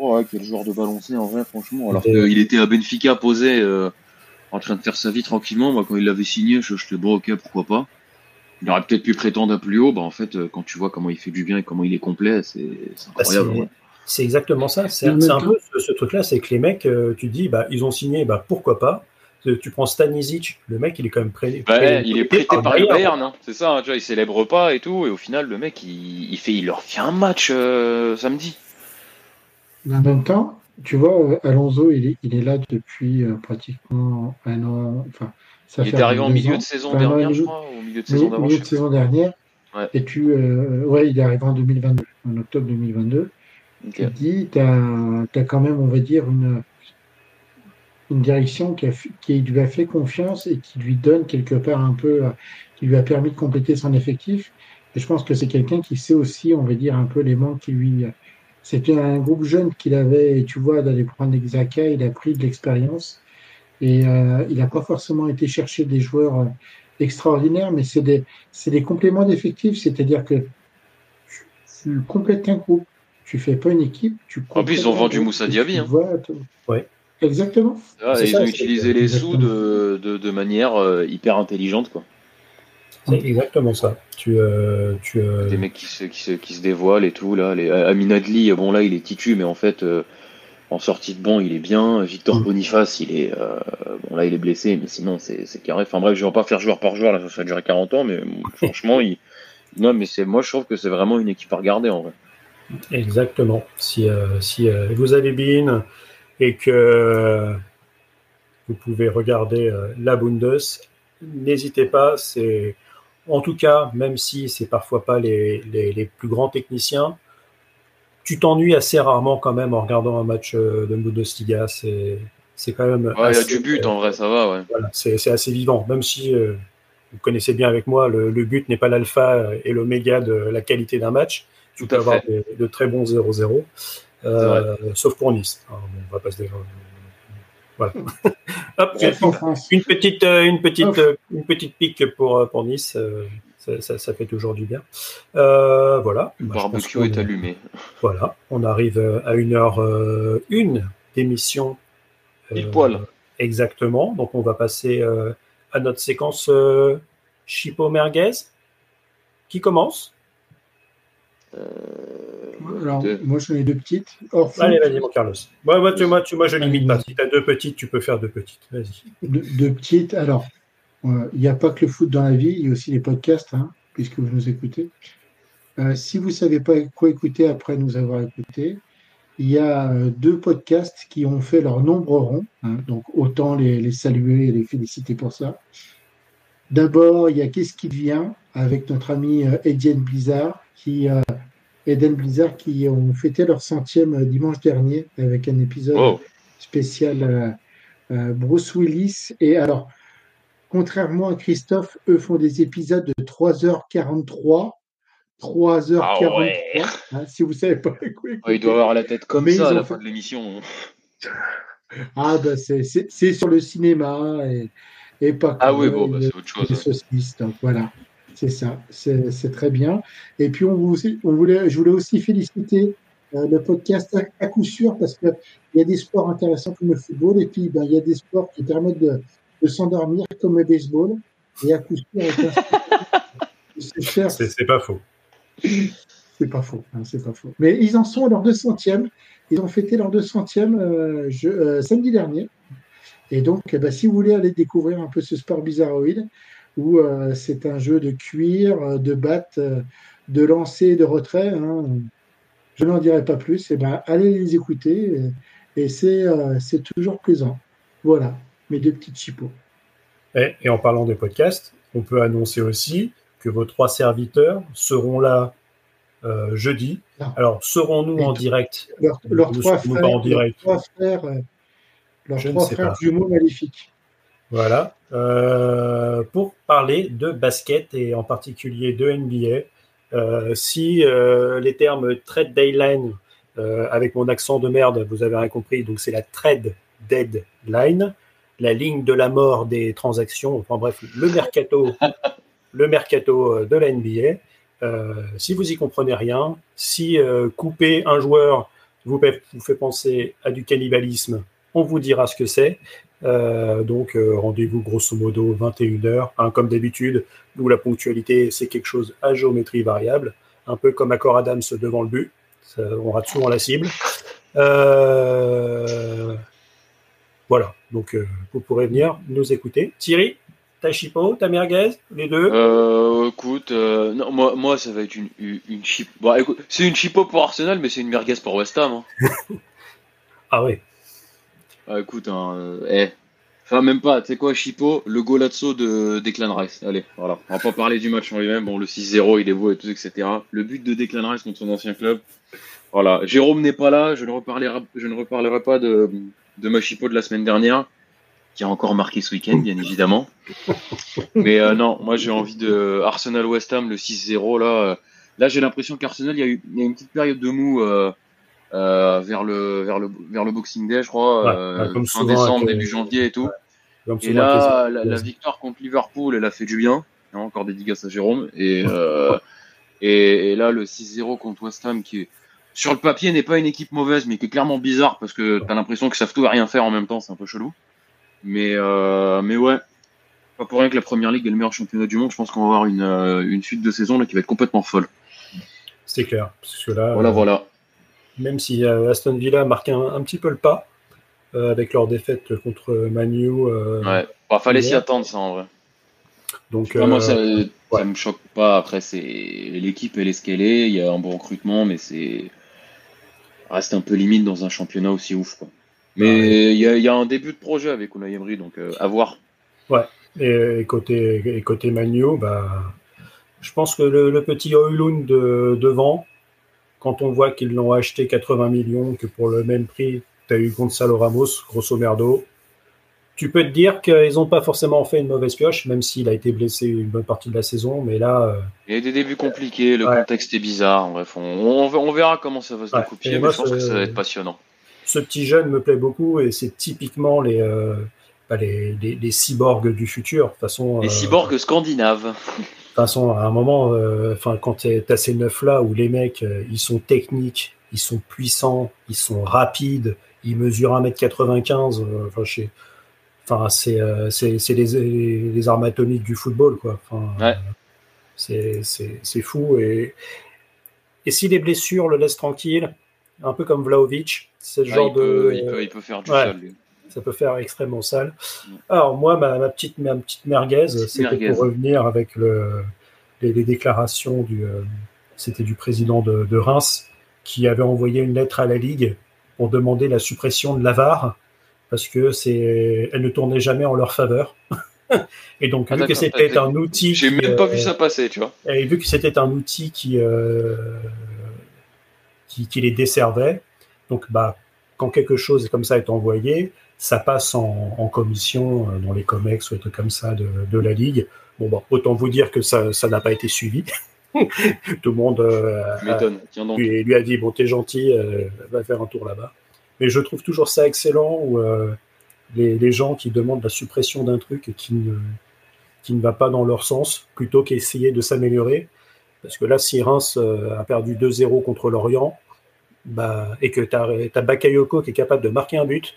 Oh, ouais, quel joueur de balancier en vrai, franchement. Alors qu'il était à Benfica posé euh, en train de faire sa vie tranquillement. Moi, quand il l'avait signé, je j'étais bon, ok, pourquoi pas. Il aurait peut-être pu prétendre à plus haut. Bah, en fait, euh, quand tu vois comment il fait du bien et comment il est complet, c'est bah, incroyable. c'est exactement ça. C'est un peu ce, truc-là, c'est que les mecs, euh, tu dis, bah, ils ont signé, bah, pourquoi pas. Tu prends Stanisic, le mec, il est quand même prêté. il est prêté par, le Bayern, hein. c'est ça. Hein, tu vois, il célèbre pas et tout, et au final, le mec, il, fait, il leur fait un match samedi. En même temps, tu vois, Alonso, il est, il est là depuis euh, pratiquement un an. Enfin, ça il est arrivé en milieu de saison dernière, je crois, au milieu de saison Milieu de saison dernière. Et tu, euh, ouais, il est arrivé en 2022, en octobre 2022. Tu dis, tu as, quand même, on va dire, une, une direction qui, a, qui lui a fait confiance et qui lui donne quelque part un peu, euh, qui lui a permis de compléter son effectif. Et je pense que c'est quelqu'un qui sait aussi, on va dire, un peu les manques qui lui, c'était un groupe jeune qu'il avait, et tu vois, d'aller prendre Xhaka, il a pris de l'expérience. Et euh, il n'a pas forcément été chercher des joueurs euh, extraordinaires, mais c'est des, des compléments d'effectifs, c'est-à-dire que tu, complètes un groupe, tu fais pas une équipe. Tu en plus, ils ont vendu Moussa Diaby. Hein. Ouais. Exactement. ils ont utilisé les sous de, de, de manière euh, hyper intelligente. Quoi. C'est exactement ça. Tu, euh, tu, euh, Des mecs qui se, qui, se, qui se dévoilent et tout. Là. Les, Aminadli, bon là il est titu, mais en fait euh, en sortie de banc il est bien. Victor mm. Boniface, il est bon là il est blessé, mais sinon c'est carré. Enfin bref, je vais pas faire joueur par joueur, là ça va durer 40 ans, mais franchement, il... non mais c'est moi je trouve que c'est vraiment une équipe à regarder en vrai. Exactement. Si, si vous avez Bean et que vous pouvez regarder la Bundes. N'hésitez pas, c'est en tout cas, même si c'est parfois pas les, les, plus grands techniciens, tu t'ennuies assez rarement quand même en regardant un match de Bundesliga. C'est c'est quand même. il y a du but en vrai, ça va, ouais. Voilà, c'est assez vivant, même si vous connaissez bien avec moi, le, but n'est pas l'alpha et l'oméga de la qualité d'un match. Tu peux avoir de, très bons 0-0, euh, sauf pour Nice. on va pas se voilà. une petite, euh, une petite, euh, une petite pique pour, pour Nice. Ça, ça, fait toujours du bien. voilà. Le barbecue est allumé. Voilà. On arrive à une heure une d'émission. Pile poil. Exactement. Donc on va passer à notre séquence euh, Chipo Merguez. Qui commence? Euh, Alors, moi j'en ai deux petites. Allez, vas-y, mon Carlos. Moi, tu, moi, tu, moi je limite pas. Si tu as deux petites, tu peux faire deux petites. Vas-y. deux petites. Alors, il n'y a pas que le foot dans la vie, il y a aussi les podcasts, hein, puisque vous nous écoutez. Euh, si vous ne savez pas quoi écouter après nous avoir écouté, il y a euh, deux podcasts qui ont fait leur nombre rond, hein, donc autant les, saluer et les féliciter pour ça. D'abord, il y a Qu'est-ce qui vient avec notre ami euh, Eden Blizzard, qui, euh, Eden Blizzard, qui ont fêté leur centième dimanche dernier avec un épisode oh. spécial Bruce Willis. Et alors, contrairement à Christophe, eux font des épisodes de 3h43 3h43. Ah hein, si vous savez pas il doit avoir la tête comme ça à la fin de l'émission. ah, bah c'est sur le cinéma et, et pas Ah oui, bon, bah, c'est autre chose. donc voilà, c'est ça, c'est très bien. Et puis, on, on voulait, je voulais aussi féliciter euh, le podcast à, coup sûr parce qu'il y a des sports intéressants comme le football et puis ben, il y a des sports qui permettent de, de s'endormir comme le baseball. Et à coup sûr, c'est pas faux. C'est pas faux, hein, c'est pas faux. Mais ils en sont à leur 200e. Ils ont fêté leur 200e euh, euh, samedi dernier. Et donc, eh ben, si vous voulez aller découvrir un peu ce sport bizarroïde, où euh, c'est un jeu de cuir, de batte, de lancer, de retrait, hein, je n'en dirai pas plus. Et eh ben, allez les écouter et, c'est toujours plaisant. Voilà, mes deux petites chipots. Et, et en parlant des podcasts, on peut annoncer aussi que vos trois serviteurs seront là euh, jeudi. Alors, serons-nous en direct? Leurs trois frères, en direct? Leurs trois frères, leurs trois frères jumeaux maléfiques. Voilà. Euh, pour parler de basket et en particulier de NBA. Euh, si les termes trade deadline, avec mon accent de merde, vous avez rien compris, donc c'est la trade deadline, la ligne de la mort des transactions, enfin bref, le mercato le mercato euh, de la NBA. Euh, si vous y comprenez rien, si euh, couper un joueur vous, fait penser à du cannibalisme, on vous dira ce que c'est. Donc rendez-vous grosso modo 21h, hein, comme d'habitude, où la ponctualité c'est quelque chose à géométrie variable, un peu comme accord Adams devant le but, on rate souvent la cible. voilà, donc vous pourrez venir nous écouter. Thierry ta chipo, ta merguez, les deux? Euh, Écoute, euh, non, moi, moi, ça va être une, une, chip. Bon, c'est une chipo pour Arsenal, mais c'est une merguez pour West Ham. Hein. ah oui. Ah, écoute, hein, euh, eh. Enfin, même pas, tu sais quoi, Chipo, le golazzo de Declan Rice. Allez, voilà. On va pas parler du match en lui-même. Bon, le 6-0, il est beau et tout, etc. Le but de Declan Rice contre son ancien club. Voilà. Jérôme n'est pas là. Je ne reparlerai, je ne reparlerai pas de, de ma Chipo de la semaine dernière qui a encore marqué ce week-end, bien évidemment. Mais euh, non, moi j'ai envie de Arsenal West Ham le 6-0 là. Euh, là j'ai l'impression qu'Arsenal il y y a une petite période de mou vers le vers le vers le Boxing Day, je crois, fin décembre, début janvier et tout. et là, la, victoire contre Liverpool, elle a fait du bien. encore dédicace à Jérôme. Et, et, et, là, le 6-0 contre West Ham, qui sur le papier n'est pas une équipe mauvaise, mais qui est clairement bizarre parce que tu as l'impression qu'ils savent tout et rien faire en même temps, c'est un peu chelou. Mais, euh, mais ouais, pas pour rien que la première ligue est le meilleur championnat du monde. Je pense qu'on va avoir une, euh, une suite de saison là, qui va être complètement folle. C'est clair. Parce que là, voilà, euh, voilà. Même si Aston Villa marque un, un, petit peu le pas avec leur défaite contre Manu. ouais, bah, fallait s'y attendre, ça en vrai. Donc, moi, ça, ça me choque pas. Après, c'est l'équipe, elle est ce qu'elle est. Il y a un bon recrutement, mais c'est reste un peu limite dans un championnat aussi ouf. Quoi. Mais il y, a un début de projet avec Unai Emery, donc à voir. Ouais. Et, côté et côté Manu, bah, je pense que le, petit Oilun de, devant, quand on voit qu'ils l'ont acheté 80 millions, que pour le même prix, tu as eu Gonzalo Ramos, grosso merdo, tu peux te dire qu'ils n'ont pas forcément fait une mauvaise pioche, même s'il a été blessé une bonne partie de la saison. Mais là. Euh, il y a des débuts compliqués, le contexte est bizarre. Bref, on, verra comment ça va se découper, mais je pense que ça va être passionnant. Ce petit jeune me plaît beaucoup et c'est typiquement les, euh, bah, les, les, cyborgs du futur. Façon, les euh, cyborgs scandinaves. De toute façon, à un moment, enfin, quand tu as ces neufs-là où les mecs, ils sont techniques, ils sont puissants, ils sont rapides, ils mesurent 1m95, enfin, je sais Enfin, c'est euh, les, les, armes atomiques du football, quoi. Enfin, C'est fou. Et, et si les blessures le laissent tranquille, un peu comme Vlaovic, c'est le genre de. il, peut, faire du sale. Ça peut faire extrêmement sale. Alors, moi, ma, ma, petite, ma petite merguez, c'était pour revenir avec le, les, déclarations du. Euh, c'était du président de, de Reims qui avait envoyé une lettre à la Ligue pour demander la suppression de l'avare parce que c'est, elle ne tournait jamais en leur faveur. et donc, ah, vu que c'était un outil. J'ai même pas vu euh, ça passer, tu vois. Et vu que c'était un outil qui, euh, qui, qui, les desservait, donc, bah, quand quelque chose comme ça est envoyé, ça passe en, en commission euh, dans les COMEX ou des trucs comme ça de, de la Ligue. Bon, bon, autant vous dire que ça n'a pas été suivi. Tout le monde lui, lui, a dit Bon, t'es gentil, va faire un tour là-bas. Mais je trouve toujours ça excellent où euh, les, gens qui demandent la suppression d'un truc qui ne, qui ne va pas dans leur sens, plutôt qu'essayer de s'améliorer. Parce que là, si Reims euh, a perdu 2-0 contre l'Orient, bah, et que tu as, Bakayoko qui est capable de marquer un but,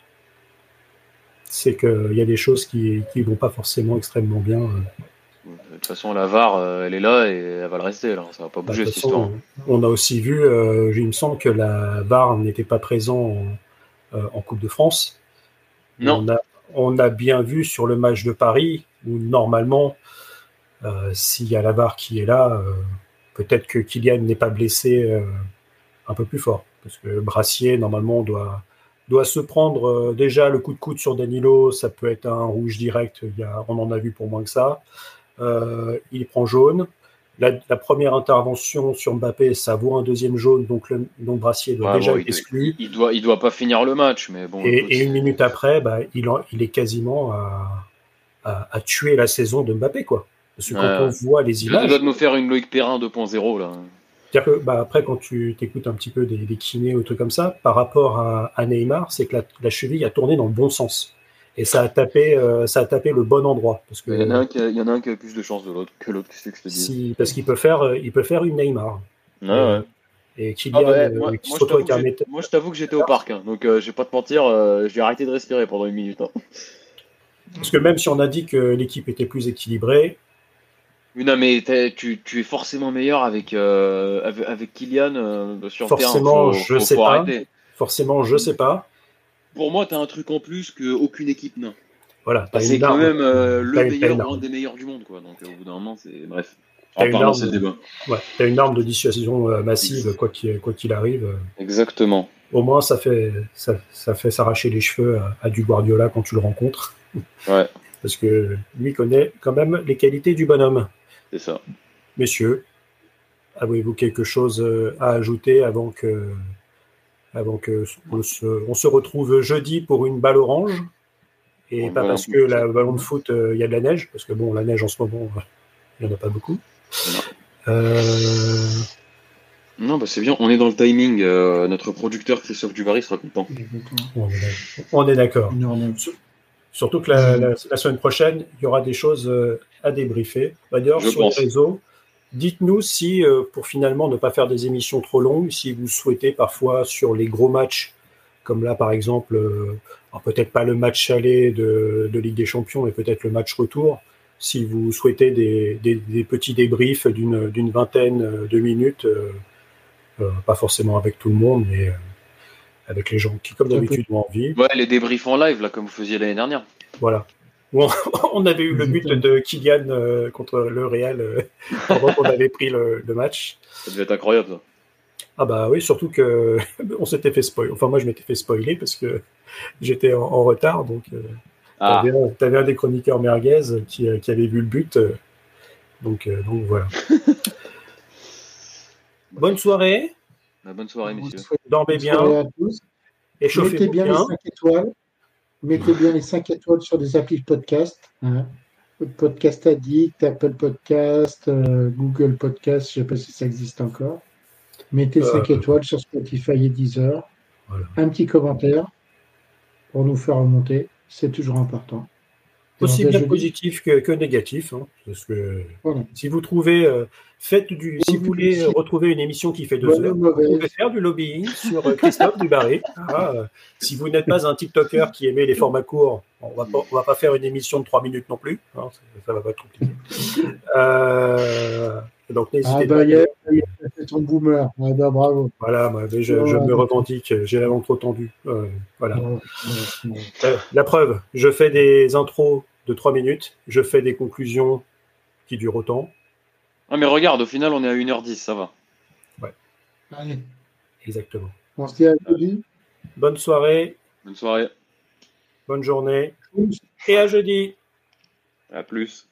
c'est qu'il y a des choses qui ne vont pas forcément extrêmement bien. Euh. De toute façon, la VAR, elle est là et elle va le rester. Là. Ça va pas bah, bouger cette histoire. On a aussi vu, il me semble que la VAR n'était pas présente euh, en Coupe de France. Non. On a, bien vu sur le match de Paris où normalement, euh, s'il y a la barre qui est là, euh, peut-être que Kylian n'est pas blessé un peu plus fort. Parce que Brassier, normalement, doit, doit se prendre déjà le coup de coude sur Danilo. Ça peut être un rouge direct. Il y a, on en a vu pour moins que ça. il prend jaune. La, première intervention sur Mbappé, ça vaut un deuxième jaune, donc le donc Brassier doit déjà être exclu. Il, doit, il doit pas finir le match, mais bon. Et, une minute après, bah, il, il est quasiment à, à, tuer la saison de Mbappé, quoi. Parce que quand on voit les images. Il doit nous faire une Loïc Perrin 2.0 là. C'est-à-dire que bah, après, quand tu t'écoutes un petit peu des, des kinés ou trucs comme ça, par rapport à, à Neymar, c'est que la, la, cheville a tourné dans le bon sens et ça a tapé, euh, ça a tapé le bon endroit. Parce que, il, y en a un qui a, il y en a un qui a plus de chance de l'autre que l'autre, que je te dis? Si, parce qu'il peut faire, euh, il peut faire une Neymar. Ouais. Et Kylian, ah bah, euh, moi, qui moi, je t'avoue que j'étais au parc, hein, donc euh, je vais pas te mentir, euh, j'ai arrêté de respirer pendant une minute. Hein. Parce que même si on a dit que l'équipe était plus équilibrée. Non, mais tu, tu, es forcément meilleur avec, avec, avec, Kylian sur forcément, le terrain. Faut, je sais pas. Forcément, je sais pas pour moi, tu as un truc en plus qu'aucune équipe n'a. Voilà, c'est quand même euh, le meilleur, un des meilleurs du monde, quoi. Donc au bout d'un moment, c'est bref. T'as une, arme, débat. Ouais, as une arme de dissuasion euh, massive, quoi qu'il quoi qu'il arrive. Exactement. Au moins, ça fait ça, ça fait s'arracher les cheveux à, à, du Guardiola quand tu le rencontres. Ouais. Parce que lui connaît quand même les qualités du bonhomme. C'est ça. Messieurs, avez-vous quelque chose euh, à ajouter avant que avant que on se, retrouve jeudi pour une balle orange? Et pas parce que la ballon de foot, euh, il y a de la neige, parce que bon, la neige en ce moment, il n'y en a pas beaucoup. Non, euh, non bah c'est bien, on est dans le timing. Euh, notre producteur Christophe Dubarry sera content. On est d'accord. Surtout que la, semaine prochaine, il y aura des choses à débriefer. D'ailleurs, sur les réseaux, Dites-nous si, euh, pour finalement ne pas faire des émissions trop longues, si vous souhaitez parfois sur les gros matchs, comme là par exemple, euh, peut-être pas le match aller de, Ligue des Champions, mais peut-être le match retour, si vous souhaitez des, petits débriefs d'une vingtaine de minutes, euh, pas forcément avec tout le monde, mais avec les gens qui, comme d'habitude, ont envie. Ouais, les débriefs en live, là, comme vous faisiez l'année dernière. Voilà. on avait eu le but de Kylian euh, contre le Real euh, pendant qu'on avait pris le, match. Ça devait être incroyable. Ah bah oui, surtout que on s'était fait spoiler. Enfin moi je m'étais fait spoiler parce que j'étais en, retard, donc euh, ah. t'avais, un des chroniqueurs merguez qui, qui avait vu le but. donc, donc voilà. bonne soirée. Bah, bonne soirée, messieurs. Dormez bien. À tous. Mettez bien, les 5 étoiles. Mettez bien les 5 étoiles sur des applis de podcast. Hein. Podcast Addict, Apple Podcast, euh, Google Podcast, je ne sais pas si ça existe encore. Mettez 5 euh, étoiles sur Spotify et Deezer. Un petit commentaire pour nous faire remonter. C'est toujours important aussi bien positif que, négatif. Hein, parce que si vous trouvez, euh, faites du, si vous voulez retrouver une émission qui fait deux heures, vous pouvez faire du lobbying sur euh, Christophe Dubaré. Ah, euh, si vous n'êtes pas un TikToker qui aimait les formats courts, on va pas, va pas faire une émission de trois minutes non plus. Hein, ça, va pas trop euh, donc n'hésitez ah bah, pas. c'est ton boomer. Bah, bravo. Voilà, je, je, me revendique. J'ai la langue trop tendue. voilà. la preuve, je fais des intros de 3 minutes. Je fais des conclusions qui durent autant. Ah, mais regarde, au final, on est à 1h10, ça va. Ouais. Exactement. On se dit à jeudi. Bonne soirée. Bonne soirée. Bonne journée. Et à jeudi. À plus.